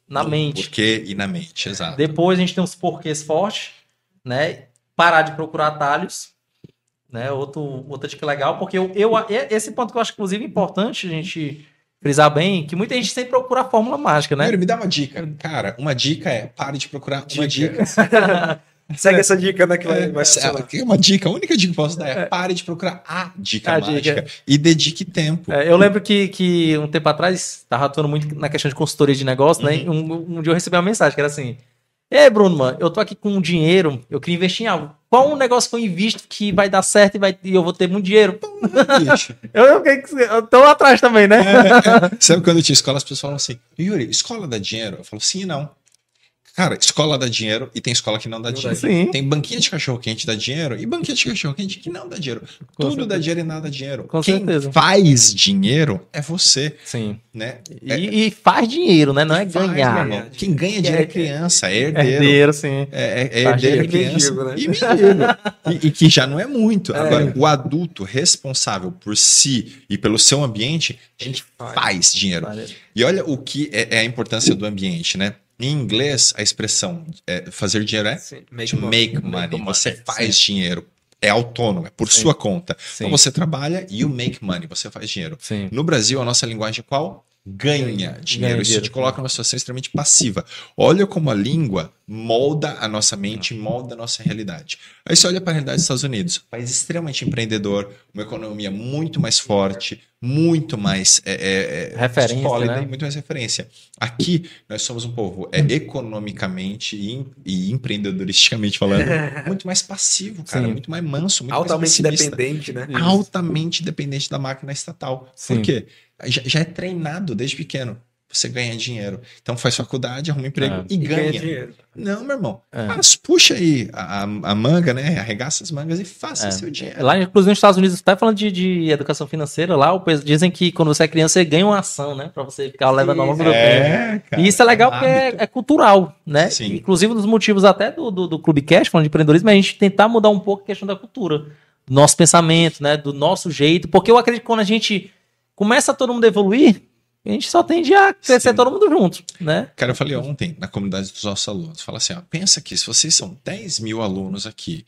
na mente. Porquê e na mente, exato. Depois a gente tem os porquês fortes, né? Parar de procurar atalhos, né? Outro, outra dica legal, porque eu, eu, esse ponto que eu acho, inclusive, importante a gente frisar bem, que muita gente sempre procura a fórmula mágica, né? Me dá uma dica. Cara, uma dica é pare de procurar uma dica. Segue essa dica, né? Que vai, vai É, funcionar. é uma dica, a única dica que posso dar é, pare de procurar a dica A mágica dica. e dedique tempo. É, eu lembro que, que um tempo atrás, estava atuando muito na questão de consultoria de negócio, né? E Um, um dia eu recebi uma mensagem que era assim: Ei, Bruno, mano, eu tô aqui com um dinheiro, eu queria investir em algo. Qual um negócio que eu invisto que vai dar certo e, vai, e eu vou ter muito dinheiro? Eu, eu, eu tô atrás também, né? Sabe quando eu tinha escola, as pessoas falam assim, Yuri, escola dá dinheiro? Eu falo, sim e não. Cara, escola dá dinheiro e tem escola que não dá Não dá dinheiro. Sim. Tem banquinha de cachorro-quente dá dinheiro e banquinha de cachorro-quente que não dá dinheiro. Com Tudo dá certeza. dinheiro e nada dá dinheiro. Com Quem certeza. faz dinheiro é você, Sim. né? E, e faz dinheiro, né? Não é Faz, ganhar. irmão. Quem ganha dinheiro é criança, é herdeiro. Herdeiro, sim. É, é, é herdeiro, é criança. E mendigo, né? E mendigo. E, e que já não é muito. É. Agora, o adulto responsável por si e pelo seu ambiente, ele faz. faz dinheiro. E olha o que é, é a importância do ambiente, né? Em inglês, a expressão é, fazer dinheiro é Sim, to make money. make money. Você faz dinheiro. É autônomo, é por sua conta. Sim. Então você trabalha e you make money, você faz dinheiro. Sim. No Brasil, a nossa linguagem é qual? Ganha dinheiro. Isso te coloca numa situação extremamente passiva. Olha como a língua molda a nossa mente, molda a nossa realidade. Aí você olha para a realidade dos Estados Unidos, um país extremamente empreendedor, uma economia muito mais forte, muito mais é, é, é, Referência, sólida né? e muito mais referência. Aqui, nós somos um povo é, economicamente e, e empreendedoristicamente falando, muito mais passivo, cara, Sim. muito mais manso, muito Altamente mais dependente, né? altamente dependente da máquina estatal. Sim. Por quê? Já, já é treinado desde pequeno. Você ganha dinheiro. Então faz faculdade, arruma emprego É. e, E ganha. ganha dinheiro. Não, meu irmão. É. Mas puxa aí a, a- a manga, né? Arregaça as mangas e faça É. seu dinheiro. Lá, inclusive, nos Estados Unidos, até falando de, de educação financeira, lá dizem que quando você é criança, você ganha uma ação, né? Pra você ficar levando ao longo do tempo. É, cara. E isso é legal um porque é, é cultural, né? Sim. Inclusive, um dos motivos até do, do, do Clube Cash, falando de empreendedorismo, é a gente tentar mudar um pouco a questão da cultura. Do nosso pensamento, né? Do nosso jeito. Porque eu acredito que quando a gente começa todo mundo a evoluir, a gente só tende a crescer Sim. todo mundo junto, né? Cara, eu falei ontem na comunidade dos nossos alunos. Fala assim, ó, pensa que se vocês são 10 mil alunos aqui,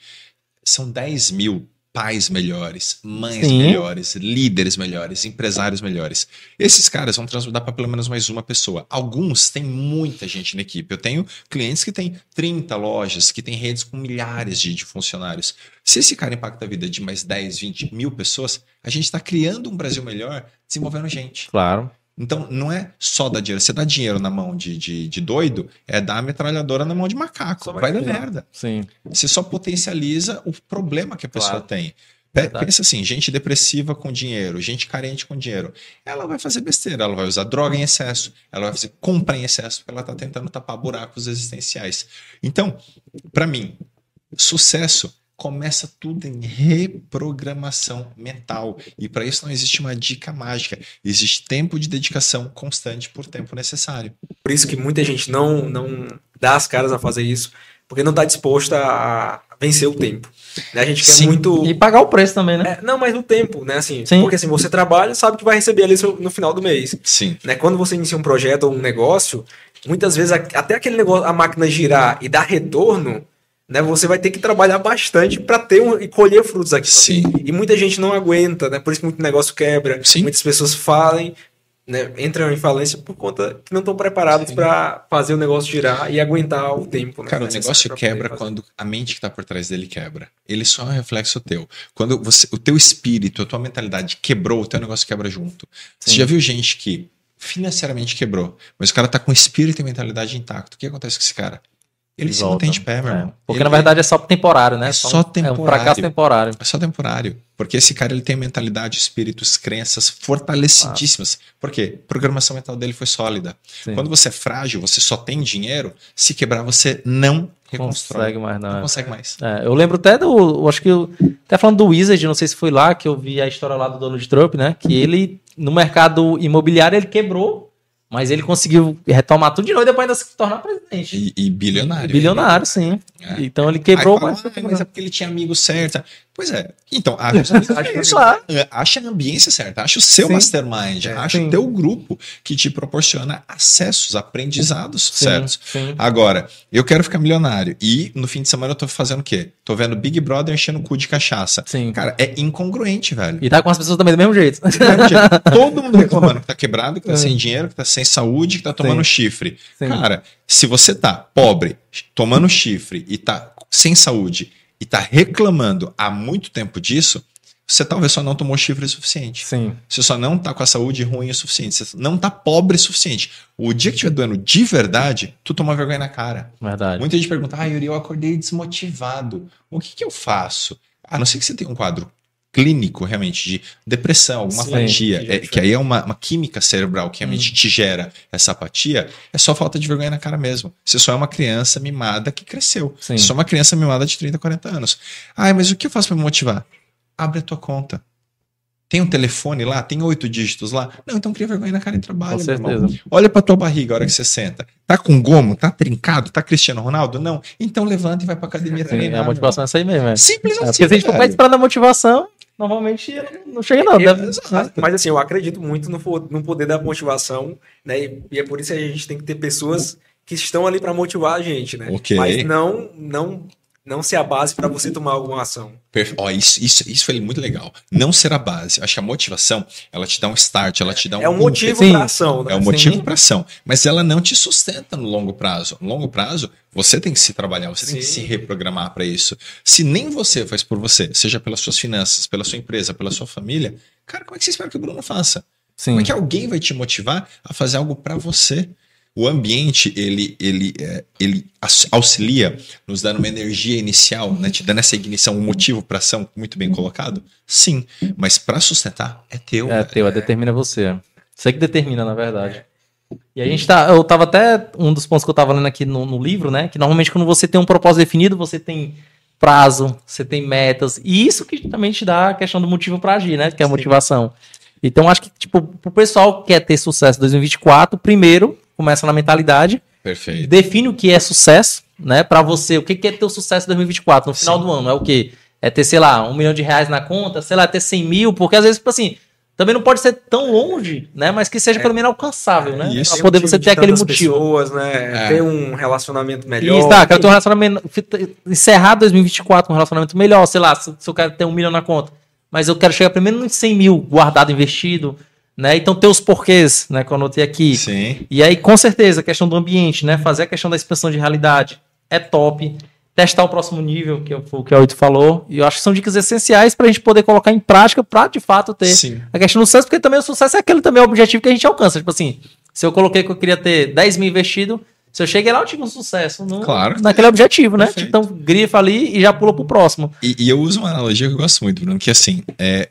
são 10 mil pais melhores, mães Sim. melhores, líderes melhores, empresários melhores. Esses caras vão transbordar para pelo menos mais uma pessoa. Alguns têm muita gente na equipe. Eu tenho clientes que têm 30 lojas, que têm redes com milhares de, de funcionários. Se esse cara impacta a vida de mais 10, 20 mil pessoas, a gente está criando um Brasil melhor desenvolvendo gente. Claro. Então, não é só dar dinheiro. Você dá dinheiro na mão de, de, de doido, é dar a metralhadora na mão de macaco. Só vai vai dar merda. Sim. Você só potencializa o problema que a pessoa Claro. tem. Verdade. Pensa assim, gente depressiva com dinheiro, gente carente com dinheiro. Ela vai fazer besteira, ela vai usar droga em excesso, ela vai fazer compra em excesso, porque ela está tentando tapar buracos existenciais. Então, para mim, sucesso começa tudo em reprogramação mental. E para isso não existe uma dica mágica. Existe tempo de dedicação constante por tempo necessário. Por isso que muita gente não, não dá as caras a fazer isso, porque não está disposta a vencer o tempo. né? A gente quer Sim. muito. E pagar o preço também, né? É, não, mas o tempo, né? Assim, Sim. Porque assim, você trabalha, sabe que vai receber ali no final do mês. Sim. Né? Quando você inicia um projeto ou um negócio, muitas vezes até aquele negócio, a máquina girar e dar retorno, né? Você vai ter que trabalhar bastante para ter um, e colher frutos aqui. Sim. E muita gente não aguenta, né? Por isso que muito negócio quebra. Sim. Muitas pessoas falem, né? entram em falência por conta que não estão preparados para fazer o negócio girar e aguentar o tempo. Né? Cara, o negócio quebra quando a mente que está por trás dele quebra. Ele só é um reflexo teu. Quando você, o teu espírito, a tua mentalidade quebrou, o teu negócio quebra junto. Você Sim. já viu gente que financeiramente quebrou, mas o cara tá com espírito e mentalidade intacto. O que acontece com esse cara? Ele se mantém de pé, meu É. irmão. Porque Ele- na verdade é só temporário, né? É só um- É um temporário. fracasso temporário. É só temporário. Porque esse cara ele tem mentalidade, espíritos, crenças fortalecidíssimas. Por quê? A programação mental dele foi sólida. Sim. Quando você é frágil, você só tem dinheiro, se quebrar, você não reconstrói. consegue mais, não. Não é. consegue mais. É, eu lembro até do. Acho que. eu- até falando do Wizard, não sei se foi lá que eu vi a história lá do Donald Trump, né? Que ele, no mercado imobiliário, ele quebrou, mas ele conseguiu retomar tudo de novo e depois ainda se tornar presidente. E, e bilionário. Bilionário, sim. É. Então ele quebrou, fala, mas. "Ah, mas é porque ele tinha amigo certo. Pois é. Então, acha, certos. Claro. É, acha a ambiência certa, acha o seu Sim. mastermind, É, acha sim. o teu grupo que te proporciona acessos, aprendizados certos. sim. Agora, eu quero ficar milionário e no fim de semana eu tô fazendo o quê? Tô vendo Big Brother enchendo o cu de cachaça. Sim. Cara, é incongruente, velho. E tá com as pessoas também do mesmo jeito. Todo mundo reclamando que tá quebrado, que tá sem dinheiro, que tá sem saúde, que tá tomando. Sim. chifre. Sim. Cara, se você tá pobre, tomando chifre e tá sem saúde e tá reclamando há muito tempo disso, você talvez só não tomou chifre o suficiente. Sim. Você só não tá com a saúde ruim o suficiente. Você não tá pobre o suficiente. O dia que estiver doendo de verdade, tu toma vergonha na cara. Verdade. Muita gente pergunta, ah, Yuri, eu acordei desmotivado. O que, que eu faço? A não ser que você tenha um quadro clínico, realmente, de depressão, alguma Sim, apatia, é, sim. que aí é uma, uma química cerebral que realmente te gera essa apatia, é só falta de vergonha na cara mesmo. Você só é uma criança mimada que cresceu. Sim. Você só é uma criança mimada de 30, 40 anos. Ah, mas o que eu faço para me motivar? Abre a tua conta. Tem um telefone lá, tem oito dígitos lá. Não, então cria vergonha na cara e trabalha. Com certeza. Olha pra tua barriga a hora que você senta. Tá com gomo? Tá trincado? Tá Cristiano Ronaldo? Não. Então levanta e vai pra academia Sim, treinar. a motivação é essa aí mesmo. É. Simples É, assim. porque se a gente for velho. ficar esperando a motivação, normalmente não chega não. Eu- Deve- mas, mas, assim, eu acredito muito no, no poder da motivação, né? E, e é por isso que a gente tem que ter pessoas que estão ali para motivar a gente, né? Ok. Mas não, não, não ser a base para você tomar alguma ação. Perfe- Ó, isso, isso, isso foi muito legal. Não ser a base. Acho que a motivação, ela te dá um start, ela te dá um. é um motivo Sim. para ação, né? É um motivo Sim. para ação, mas ela não te sustenta no longo prazo. No longo prazo, você tem que se trabalhar, você tem que Sim. se reprogramar para isso. Se nem você faz por você, seja pelas suas finanças, pela sua empresa, pela sua família, cara, como é que você espera que o Bruno faça? Sim. Como é que alguém vai te motivar a fazer algo para você? O ambiente, ele, ele, é, ele auxilia, nos dando uma energia inicial, né, te dando essa ignição, um motivo para ação muito bem colocado? Sim, mas para sustentar é teu. É velho. teu, é determina você. Você que determina, na verdade. E a gente tá. Eu tava até. Um dos pontos que eu tava lendo aqui no, no livro, né? Que normalmente quando você tem um propósito definido, você tem prazo, você tem metas. E isso que também te dá a questão do motivo pra agir, né? Que é a Sim. motivação. Então, acho que, tipo, pro pessoal que quer ter sucesso em 2024, primeiro, começa na mentalidade, Perfeito. define o que é sucesso, né? Pra você, o que que é ter o sucesso em 2024, no final Sim. do ano? É o quê? É ter, sei lá, um milhão de reais na conta, sei lá, ter 100 mil, porque às vezes, tipo assim, também não pode ser tão longe, né? Mas que seja É. pelo menos alcançável, né? Isso. Pra Ter um poder você ter aquele motivo. Pessoas, né? É. Ter um relacionamento melhor. Isso, tá, quero ter um relacionamento. Encerrar 2024 com um relacionamento melhor, sei lá, se, se eu quero ter um milhão na conta. Mas eu quero chegar primeiro nos 100 mil guardado, investido, né? Então ter os porquês, né? Que eu anotei aqui. Sim. E aí, com certeza, a questão do ambiente, né? Fazer a questão da expansão de realidade é top. Testar o próximo nível, que foi o que o Aito falou. E eu acho que são dicas essenciais para a gente poder colocar em prática para de fato ter Sim. a questão do sucesso, porque também o sucesso é aquele também objetivo que a gente alcança. Tipo assim, se eu coloquei que eu queria ter 10 mil investido, se eu cheguei lá, eu tive um sucesso no, Claro. naquele objetivo, né? Perfeito. Então, grifa ali e já pula pro próximo. E, e eu uso uma analogia que eu gosto muito, Bruno, que assim, é,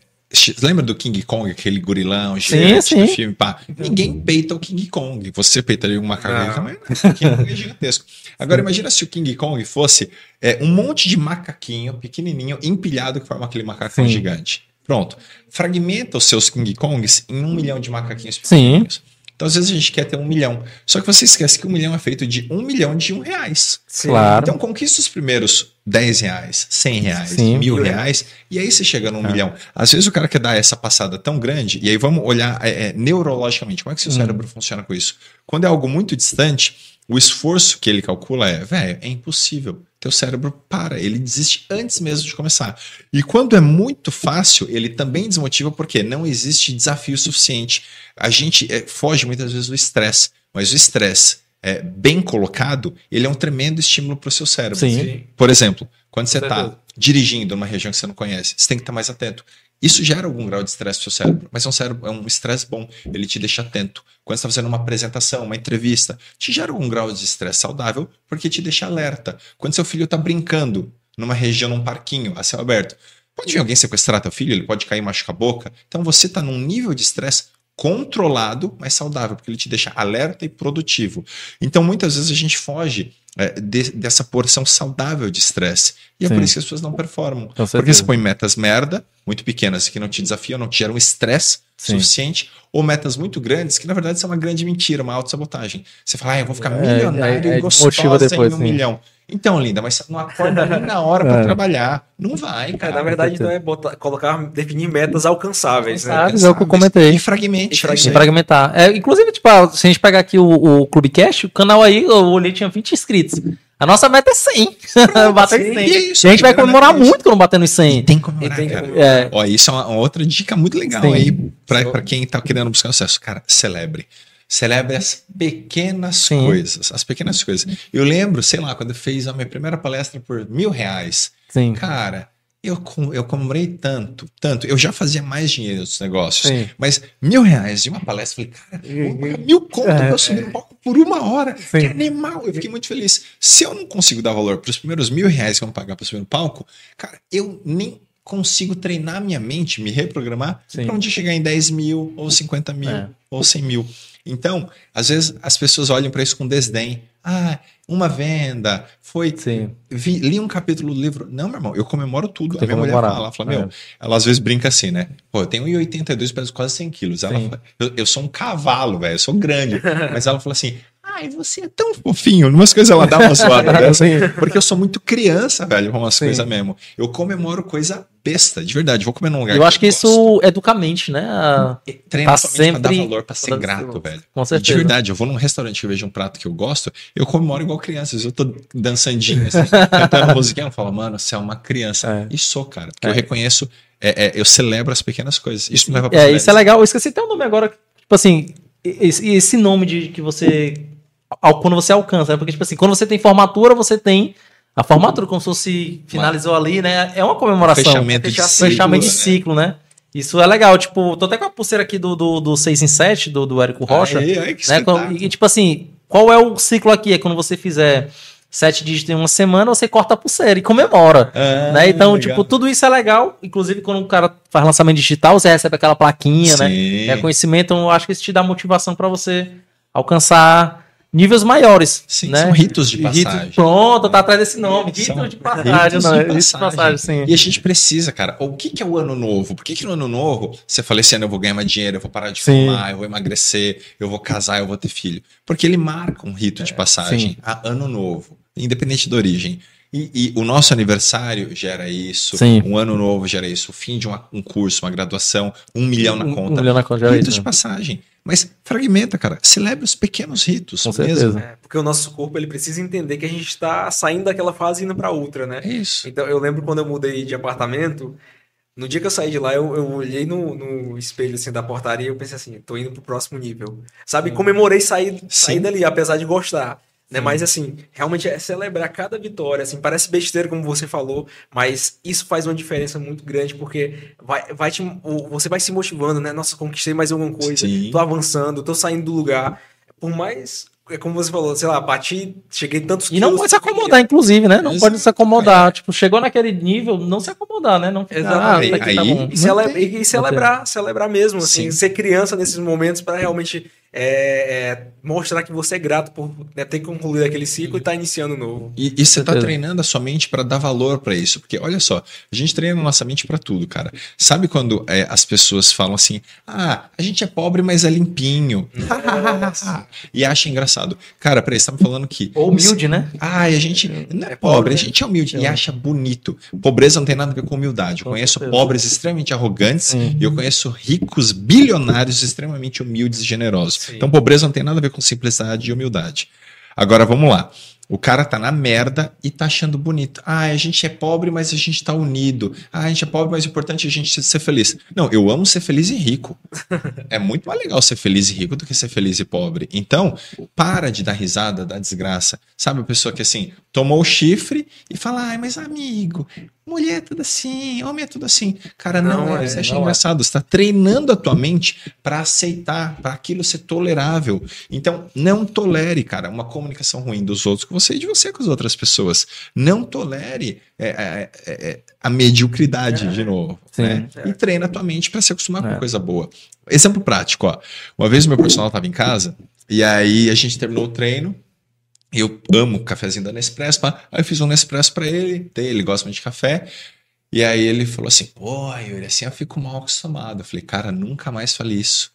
lembra do King Kong, aquele gorilão gigante sim. do filme? Pá, ninguém peita o King Kong. Você peitaria um macaco? Não, o King Kong é gigantesco. Agora, imagina se o King Kong fosse é, um monte de macaquinho pequenininho empilhado que forma aquele macacão Sim. gigante. Pronto. Fragmenta os seus King Kongs em um milhão de macaquinhos Sim. pequenininhos. Então, às vezes, a gente quer ter um milhão. Só que você esquece que um milhão é feito de um milhão de um reais. Sim. Claro. Então conquista os primeiros 10 reais, 100 reais, Sim. mil Mil reais, e aí você chega num É. milhão. Às vezes o cara quer dar essa passada tão grande, e aí vamos olhar é, é, neurologicamente, como é que seu Hum. cérebro funciona com isso? Quando é algo muito distante, o esforço que ele calcula é, velho, é impossível. Teu cérebro para, ele desiste antes mesmo de começar. E quando é muito fácil, ele também desmotiva porque não existe desafio suficiente. A gente é, foge muitas vezes do estresse, mas o estresse é, bem colocado, ele é um tremendo estímulo para o seu cérebro. Sim. Por exemplo, quando você está dirigindo numa região que você não conhece, você tem que estar mais atento. Isso gera algum grau de estresse no seu cérebro, mas é um cérebro, é um estresse bom, ele te deixa atento. Quando você está fazendo uma apresentação, uma entrevista, te gera algum grau de estresse saudável, porque te deixa alerta. Quando seu filho está brincando numa região, num parquinho, a céu aberto, pode vir alguém sequestrar teu filho, ele pode cair e machucar a boca. Então você está num nível de estresse controlado, mas saudável, porque ele te deixa alerta e produtivo. Então, muitas vezes a gente foge é, de- dessa porção saudável de estresse. E é Sim. por isso que as pessoas não performam. Porque você põe metas merda, muito pequenas, que não te desafiam, não te geram estresse suficiente, ou metas muito grandes, que na verdade são uma grande mentira, uma autossabotagem. Você fala, ah, eu vou ficar É, milionário é, é e gostosa depois, em um sim. milhão. Então, linda, mas você não acorda nem na hora pra É. trabalhar. Não vai, É, cara. na verdade, então é botar, colocar, definir metas alcançáveis, né? É o que eu comentei. E fragmente. E é fragmentar. É, inclusive, tipo, ah, se a gente pegar aqui o, o Clubecast, o canal aí, eu olhei, tinha 20 inscritos. A nossa meta é 100. bater sim. 100. E é E, isso, a gente vai comemorar é muito quando bater nos 100. Tem que comemorar, E tem que cara. comemorar. É, Ó, isso é uma, uma outra dica muito legal Sim. aí pra, pra quem tá querendo buscar sucesso. Cara, celebre. Celebre as pequenas Sim. coisas. As pequenas coisas. Eu lembro, sei lá, quando eu fiz a minha primeira palestra por mil reais. sim. Cara, eu, eu comemorei tanto, tanto. Eu já fazia mais dinheiro nos negócios. Sim. Mas mil reais de uma palestra, eu falei, cara, mil conto É, pra eu subir no palco por uma hora. Sim. Que animal. Eu fiquei muito feliz. Se eu não consigo dar valor para os primeiros mil reais que eu vou pagar para subir no palco, cara, eu nem consigo treinar minha mente, me reprogramar para dia chegar em 10 mil, ou 50 mil, É. ou 100 mil. Então, às vezes as pessoas olham para isso com desdém. Ah, uma venda, foi. Sim. Vi, li um capítulo do livro. Não, meu irmão, eu comemoro tudo. Tem a minha mulher fala, ela fala, É. meu, ela às vezes brinca assim, né? Pô, eu tenho 1,82, peso quase 100 quilos. Ela fala, eu, eu sou um cavalo, velho, eu sou grande. Mas ela fala assim, ai, você é tão fofinho. Umas coisas ela dá uma zoada dessa. Porque eu sou muito criança, velho, com umas Sim. coisas mesmo. Eu comemoro coisa besta, de verdade. Vou comer num lugar Eu acho que gosto. isso educa a mente, né? A- Treina tá mente pra dar sempre- valor, pra ser grato, velho. Com E De certeza. verdade, eu vou num restaurante que eu vejo um prato que eu gosto, eu comemoro igual criança. Eu tô dançandinho, assim, cantando musiquinha, eu falo, mano, você é uma criança. É. E sou, cara. Porque É. eu reconheço, é, é, eu celebro as pequenas coisas. Isso me leva pra É, isso é legal. Eu esqueci até o nome agora. Tipo assim, esse, esse nome de que você. ao- Quando você alcança, né? Porque, tipo assim, quando você tem formatura, você tem a formatura, como se fosse finalizou ali, né? É uma comemoração. Fechamento de ciclo, Fechamento de né? ciclo, né? Isso é legal. Tipo, tô até com a pulseira aqui do, do, do 6 em 7, do, do Érico Rocha. Aí, aí, que né? E, tipo assim, qual é o ciclo aqui? É quando você fizer sete dígitos em uma semana, você corta a pulseira e comemora. Ah, né? Então, legal. tipo, tudo isso é legal. Inclusive, quando o cara faz lançamento digital, você recebe aquela plaquinha, né? Sim. Reconhecimento, então eu acho que isso te dá motivação para você alcançar níveis maiores. Sim, né? são ritos de passagem. pronto, tá atrás desse nome. São Rito de passagem, ritos não. de é Rito de passagem. passagem, sim. E a gente precisa, cara. O que, que é o ano novo? Por que, que no ano novo você fala esse ano eu vou ganhar mais dinheiro, eu vou parar de Sim. fumar, eu vou emagrecer, eu vou casar, eu vou ter filho? Porque ele marca um rito de passagem sim. a ano novo, independente da origem. E, e o nosso aniversário gera isso, Sim. um ano novo gera isso, o fim de uma- um curso, uma graduação, um milhão na Um- conta. Um milhão na conta, já é ritos isso, de né? passagem. Mas fragmenta, cara. Celebre os pequenos ritos. Com mesmo. certeza. É, porque o nosso corpo ele precisa entender que a gente está saindo daquela fase e indo para outra, né? É isso. Então eu lembro quando eu mudei de apartamento, no dia que eu saí de lá, eu, eu olhei no, no espelho assim da portaria e eu pensei assim, tô indo pro próximo nível. Sabe? Comemorei sair, sair dali, apesar de gostar. Né? Mas assim, realmente é celebrar cada vitória. Assim, parece besteira, como você falou, mas isso faz uma diferença muito grande, porque vai, vai te, você vai se motivando, né? Nossa, conquistei mais alguma coisa, Sim. tô avançando, tô saindo do lugar. Por mais. É como você falou, sei lá, bati, cheguei tantos E não pode se acomodar, inclusive, né? Não Exato, pode se acomodar. Tipo, chegou naquele nível, não se acomodar, né? Não ficar, Exatamente. ah, isso aqui tá Aí- bom. E, e- celebrar, celebrar mesmo, assim, Sim. ser criança nesses momentos para realmente é, é, mostrar que você é grato por né, ter concluído aquele ciclo e estar iniciando novo. E, e você tá treinando a sua mente para dar valor para isso. Porque, olha só, a gente treina a nossa mente para tudo, cara. Sabe quando é, as pessoas falam assim: ah, a gente é pobre, mas é limpinho. e acha engraçado. Cara, peraí, você tá me falando que. Ou humilde, né? Ai, a gente não é, É pobre, a né? gente é humilde e É. acha bonito. Pobreza não tem nada a ver com humildade. Eu conheço pobres extremamente arrogantes Sim. e eu conheço ricos bilionários extremamente humildes e generosos. Sim. Então, pobreza não tem nada a ver com simplicidade e humildade. Agora, vamos lá. O cara tá na merda e tá achando bonito. Ah, a gente é pobre, mas a gente tá unido. Ah, a gente é pobre, mas o importante é a gente ser feliz. Não, eu amo ser feliz e rico. É muito mais legal ser feliz e rico do que ser feliz e pobre. Então, para de dar risada da desgraça. Sabe a pessoa que assim, tomou o chifre e fala, ai, mas amigo, mulher é tudo assim, homem é tudo assim. Cara, não, Não é, é, você acha não é. engraçado. Você está treinando a tua mente para aceitar, para aquilo ser tolerável. Então, não tolere, cara, uma comunicação ruim dos outros você e de você com as outras pessoas. Não tolere é, é, é, é, a mediocridade, de novo. Sim. né? E treina a tua mente para se acostumar É. com coisa boa. Exemplo prático, ó. Uma vez o meu personal estava em casa e aí a gente terminou o treino. Eu amo o cafezinho da Nespresso, pá. aí eu fiz um Nespresso para ele, ele gosta muito de café. E aí ele falou assim: pô, Yuri, assim eu fico mal acostumado. Eu falei, cara, nunca mais fale isso.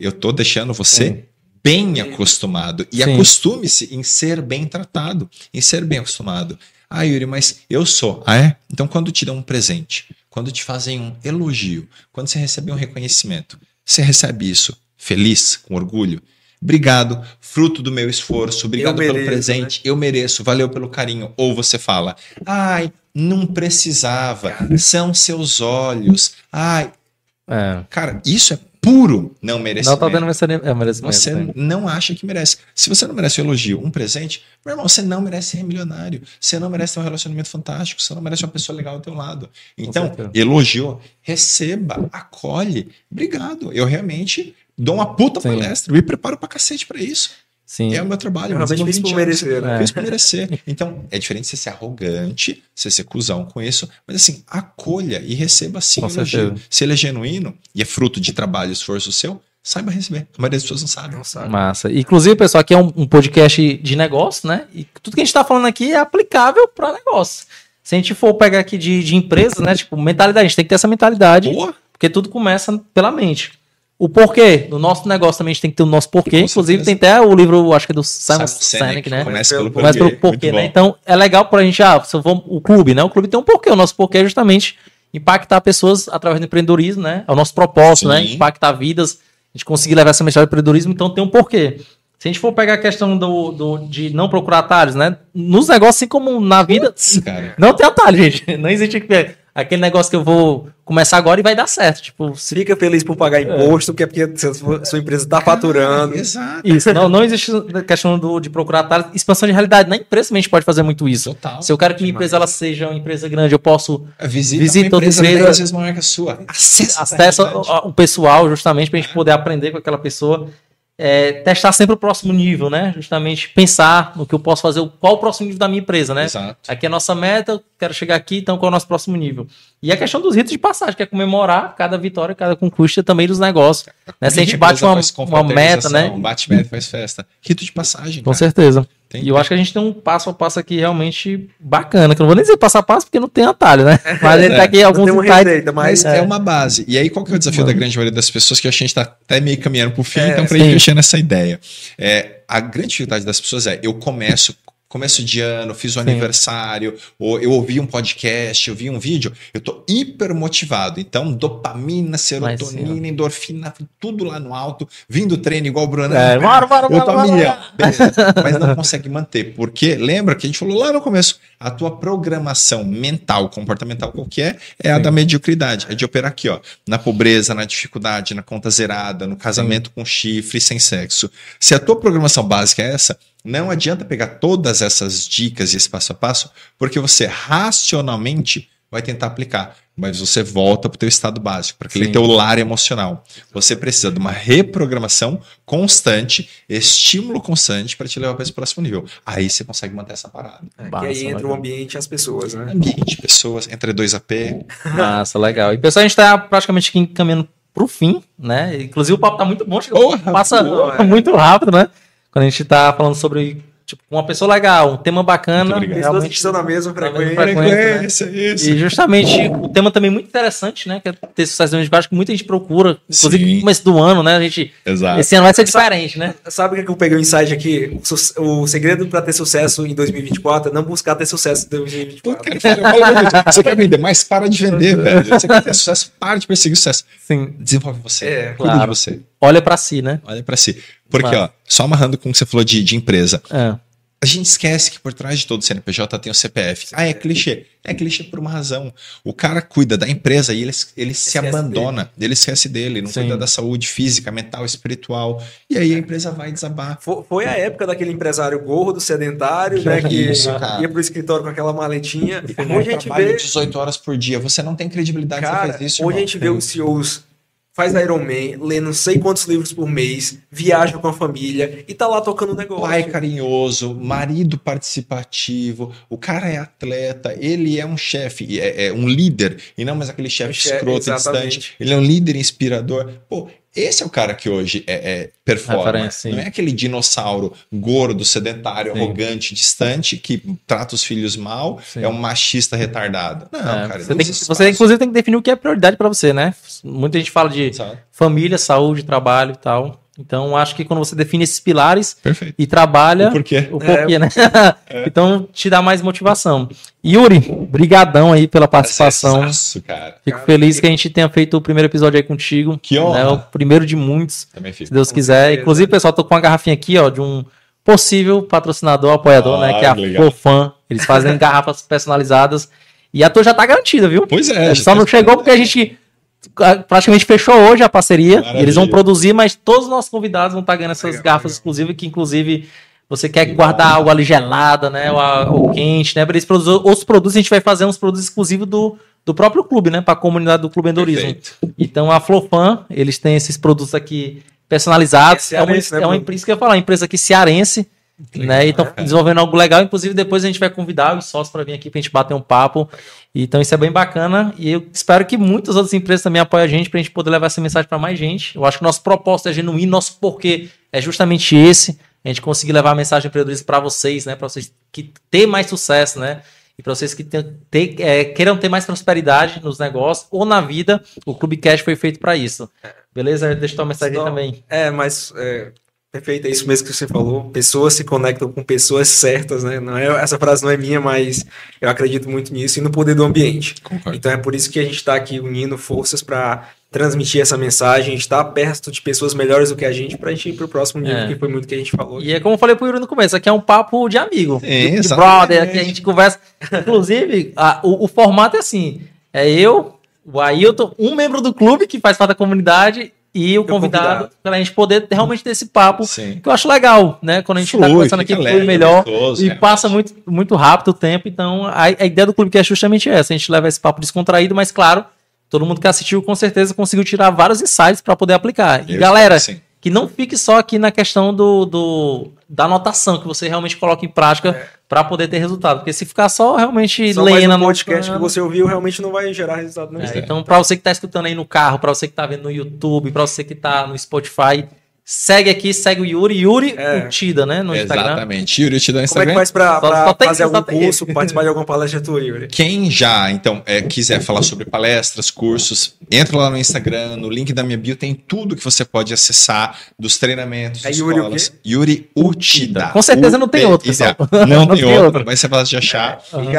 Eu tô deixando você Sim. Bem acostumado. E acostume-se em ser bem tratado, em ser bem acostumado. Ah, Yuri, mas eu sou. Ah, é? Então, quando te dão um presente, quando te fazem um elogio, quando você recebe um reconhecimento, você recebe isso feliz, com orgulho? Obrigado, fruto do meu esforço, obrigado Eu pelo mereço, presente, eu mereço, valeu pelo carinho. Ou você fala, ai, não precisava, são seus olhos. Ai, É. cara, isso é puro não merecimento. Não tá dando merecimento. É, merecimento Você né? não acha que merece. Se você não merece um elogio, um presente, meu irmão, você não merece ser milionário. Você não merece ter um relacionamento fantástico. Você não merece uma pessoa legal ao teu lado. Então, elogiou, receba, acolhe. Obrigado. Eu realmente dou uma puta Sim. palestra. Eu me preparo pra cacete pra isso. Sim. É o meu trabalho. Eu Eu realmente fiz por merecer, né? Fiz por merecer. Então, é diferente você ser arrogante, você ser cuzão com isso, mas assim, acolha e receba sim Com o elogio. Se ele é genuíno e é fruto de trabalho e esforço seu, saiba receber. A maioria das pessoas não sabe. Não sabe. Massa. Inclusive, pessoal, aqui é um, um podcast de negócio, né? E tudo que a gente tá falando aqui é aplicável para negócio. Se a gente for pegar aqui de, de empresas, né? Tipo, mentalidade, a gente tem que ter essa mentalidade, Boa. porque tudo começa pela mente. O porquê. No nosso negócio também a gente tem que ter o nosso porquê. Com Inclusive, certeza. tem até o livro, acho que é do Simon, Sinek, né? Começa pelo Começa pelo porquê, né? Então, é legal pra gente, ah, se eu vou, o clube, né? O clube tem um porquê. O nosso porquê é justamente impactar pessoas através do empreendedorismo, né? É o nosso propósito, né? Sim. Impactar vidas, a gente conseguir levar essa mensagem do empreendedorismo, então tem um porquê. Se a gente for pegar a questão do, do- de não procurar atalhos, né? Nos negócios, assim como na vida, cara. não tem atalho, gente. Não existe aquele negócio que eu vou começar agora e vai dar certo. Tipo, se Fica feliz por pagar imposto, porque é porque sua sua empresa está faturando. Exato. Isso, não, não existe a questão do, de procurar atalhos. Expansão de realidade. Na empresa também a gente pode fazer muito isso. Total. Se eu quero que minha empresa ela seja uma empresa grande, eu posso Visita, Visita uma empresa outra empresa. 10 vezes maior que a sua. Acessa acesso a realidade. ao pessoal, justamente, para a gente poder aprender com aquela pessoa. É, testar sempre o próximo nível, né? Justamente pensar no que eu posso fazer, qual o próximo nível da minha empresa, né? Exato. Aqui é a nossa meta, eu quero chegar aqui, então qual é o nosso próximo nível? E a questão dos ritos de passagem, que é comemorar cada vitória, cada conquista também dos negócios. Né? Se a gente bate uma, uma meta, né? Bate meta, faz festa. Rito de passagem. Com cara. certeza. Tem E eu acho que a gente tem um passo a passo aqui realmente bacana, que eu não vou nem dizer passo a passo, porque não tem atalho, né? Mas ele É. tá aqui alguns tem insights. receita, mas Mas é. uma base. E aí, qual que é o desafio da grande maioria das pessoas? Que a gente está até meio caminhando para o fim, É, então para sim. ir fechando essa ideia. É, a grande dificuldade das pessoas é: eu começo. Começo de ano, fiz um Sim. aniversário, ou eu ouvi um podcast, eu vi um vídeo, eu tô hiper motivado. Então, dopamina, serotonina, endorfina, tudo lá no alto, vindo treino igual o Bruno. É, bora, bora, Eu tô bora, a bora. milhão. Mas não consegue manter. Porque, lembra que a gente falou lá no começo, a tua programação mental, comportamental qualquer, é a Sim. da mediocridade. É de operar aqui, ó. Na pobreza, na dificuldade, na conta zerada, no casamento com chifre, sem sexo. Se a tua programação básica é essa, não adianta pegar todas essas dicas e esse passo a passo, porque você racionalmente vai tentar aplicar. Mas você volta para o teu estado básico, para aquele Sim. teu lar emocional. Você precisa de uma reprogramação constante, estímulo constante para te levar para esse próximo nível. Aí você consegue manter essa parada. É, que Massa, aí entra legal. o ambiente e as pessoas, né? Ambiente, pessoas, entre 2AP. Massa, legal. E pessoal, a gente tá praticamente aqui encaminhando pro fim, né? Inclusive o papo tá muito bom, chega- Porra, passa é. muito rápido, né? Quando a gente tá falando sobre, tipo, uma pessoa legal, um tema bacana. Que estão na mesma na mesma frequência. frequência, né? isso. E justamente o tema também muito interessante, né? Que é ter sucesso de acho que muita gente procura. Inclusive Sim. no começo do ano, né? A gente. Exato. Esse ano vai ser diferente, né? Sabe o que que eu peguei o insight aqui? O segredo para ter sucesso em 2024 é não buscar ter sucesso em Pô, 2024. cara, eu falo muito. Você quer vender mais? Para de vender, velho. Você quer ter sucesso? Para de perseguir sucesso. Sim. Desenvolve você. É, Cuida claro. de você. Olha pra si, né? Olha para si. Porque, Claro. ó, só amarrando com o que você falou de, de empresa. É. A gente esquece que por trás de todo CNPJ tem o CPF. Ah, é clichê. É clichê por uma razão. O cara cuida da empresa e ele, ele se abandona. Ele esquece dele, não Sim. cuida da saúde física, mental, espiritual. E aí a empresa vai desabar. Fo- Foi a época daquele empresário gordo, sedentário, né? Que Isso, ia pro escritório com aquela maletinha. Eu Hoje a gente vê, 18 horas por dia. Você não tem credibilidade cara, você faz isso. hoje a irmão. gente vê os CEOs faz Ironman, lê não sei quantos livros por mês, viaja com a família e tá lá tocando negócio. Pai carinhoso, marido participativo, o cara é atleta, ele é um chefe, é, é um líder, e não mais aquele chefe escroto e distante. Ele é um líder inspirador. Pô, esse é o cara que hoje é, é performa. Não é aquele dinossauro gordo, sedentário, Sim. arrogante, distante, que trata os filhos mal, Sim. é um machista retardado. Não, É, cara. você, tem você, inclusive, tem que definir o que é prioridade pra você, né? Muita gente fala de família, saúde, trabalho e tal. Então, acho que quando você define esses pilares Perfeito. e trabalha, O porquê? o porquê, né? então, te dá mais motivação. Yuri, brigadão aí pela participação. Prazerzaço, cara. Fico Cara, feliz fico- que a gente tenha feito o primeiro episódio aí contigo. Que honra. né? O primeiro de muitos, Também se fico. Deus Com quiser. certeza. Inclusive, pessoal, tô com uma garrafinha aqui, ó, de um possível patrocinador, apoiador, Ah, né? Que é a que legal. Fofan. Eles fazem garrafas personalizadas. E a tua já tá garantida, viu? Pois é. É, só não chegou porque a gente praticamente fechou hoje a parceria. Maravilha. Eles vão produzir, mas todos os nossos convidados vão estar ganhando essas Legal, garrafas legal. exclusivas, que inclusive você quer guardar algo ali gelada, né? Ou, ou quente, né? Para eles produzir outros produtos, a gente vai fazer uns produtos exclusivos do, do próprio clube, né? Para a comunidade do Clube Endorismo. Perfeito. Então a Flofan, eles têm esses produtos aqui personalizados. É É, uma, cearense, né, é uma empresa que eu ia falar, uma empresa aqui cearense. Né, e estão desenvolvendo algo legal. Inclusive, depois a gente vai convidar os sócios para vir aqui para a gente bater um papo. Então, isso é bem bacana. E eu espero que muitas outras empresas também apoiem a gente para a gente poder levar essa mensagem para mais gente. Eu acho que nosso propósito é genuíno, nosso porquê é justamente esse: a gente conseguir levar a mensagem empreendedorismo para vocês, né? Para vocês que ter mais sucesso, né? E para vocês que ter, ter- é, queiram ter mais prosperidade nos negócios ou na vida, o Clube Cash foi feito para isso. Beleza? Deixa eu dar uma mensagem Só- também. É, mas é, perfeito, é isso mesmo que você falou. Pessoas se conectam com pessoas certas, né? Não é, essa frase não é minha, mas eu acredito muito nisso e no poder do ambiente. Concordo. Então é por isso que a gente está aqui unindo forças para transmitir essa mensagem, estar perto de pessoas melhores do que a gente, para a gente ir para o próximo nível, É. que foi muito que a gente falou. E é como eu falei pro Yuri no começo, aqui é um papo de amigo. Sim, de, de brother, aqui a gente conversa. Inclusive, a- o, o formato é assim: é eu, o Ailton, um membro do clube que faz parte da comunidade e o convidado, convidado. para a gente poder realmente ter esse papo. Sim. Que eu acho legal, né? Quando a gente tá Flui, conversando aqui, fica flui leve, melhor. gostoso, E realmente. passa muito, muito rápido o tempo, então a, a ideia do Clube que é justamente essa: a gente leva esse papo descontraído, mas claro, todo mundo que assistiu com certeza conseguiu tirar vários insights para poder aplicar. E Eu galera, que sim. que não fique só aqui na questão do, do- da anotação, que você realmente coloque em prática para poder ter resultado. Porque se ficar só realmente Só mais lendo, um podcast que anotando, você ouviu realmente não vai gerar resultado nenhum. é, então, para você que tá escutando aí no carro, para você que tá vendo no YouTube, para você que tá no Spotify, segue aqui, segue o Yuri, Yuri É. Utida, né, no Instagram. Exatamente. Yuri, eu te dou o Como é que Instagram. faz para Só- só tem- fazer algum tem curso, participar de alguma palestra tua, Yuri? Quem já, então, é, quiser falar sobre palestras, cursos, entra lá no Instagram, no link da minha bio tem tudo que você pode acessar dos treinamentos, É das Yuri o escolas. Yuri Utida. Com certeza não tem outro, U-T-I-D-A. pessoal. Não, Não tem, tem outro, outro. vai ser fácil de achar. E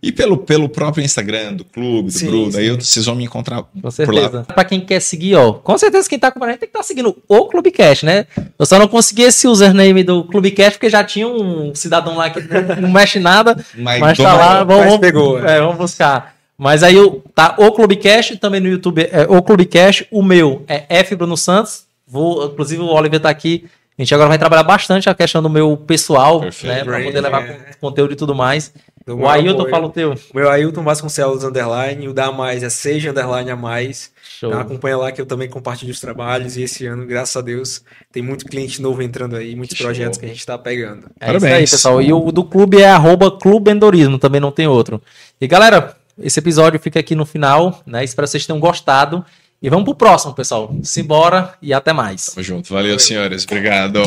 E pelo, pelo próprio Instagram do clube, do Sim, Bruno, sim. aí eu- vocês vão me encontrar Com por lá. certeza. Pra quem quer seguir, ó, com certeza quem tá acompanhando tem que estar seguindo o Clubecast, né? Eu só não consegui esse username do Clubecast porque já tinha um cidadão lá que não, mexe nada, Mas, mas tá lá, vamos, mas vamos- pegou, é, vamos buscar. Mas aí tá o Clubecast, também no YouTube é o Clubecast, o meu é F Bruno Santos, vou, inclusive o Oliver tá aqui, a gente agora vai trabalhar bastante a questão do meu pessoal, Perfeito. né, pra poder levar é. con- conteúdo e tudo mais. Do O meu Ailton apoio. fala o teu. O meu Ailton Vasconcelos underline, o da mais é seja underline a mais. Show. Então, acompanha lá que eu também compartilho os trabalhos e esse ano, graças a Deus, tem muito cliente novo entrando aí, muitos Que projetos show. que a gente está pegando. É Parabéns. isso aí, pessoal. E o do clube é arroba Clube Endorismo, também não tem outro. E galera, esse episódio fica aqui no final, né? Espero que vocês tenham gostado. E vamos pro próximo, pessoal. Simbora e até mais. Tamo junto. Valeu, senhores. Obrigado.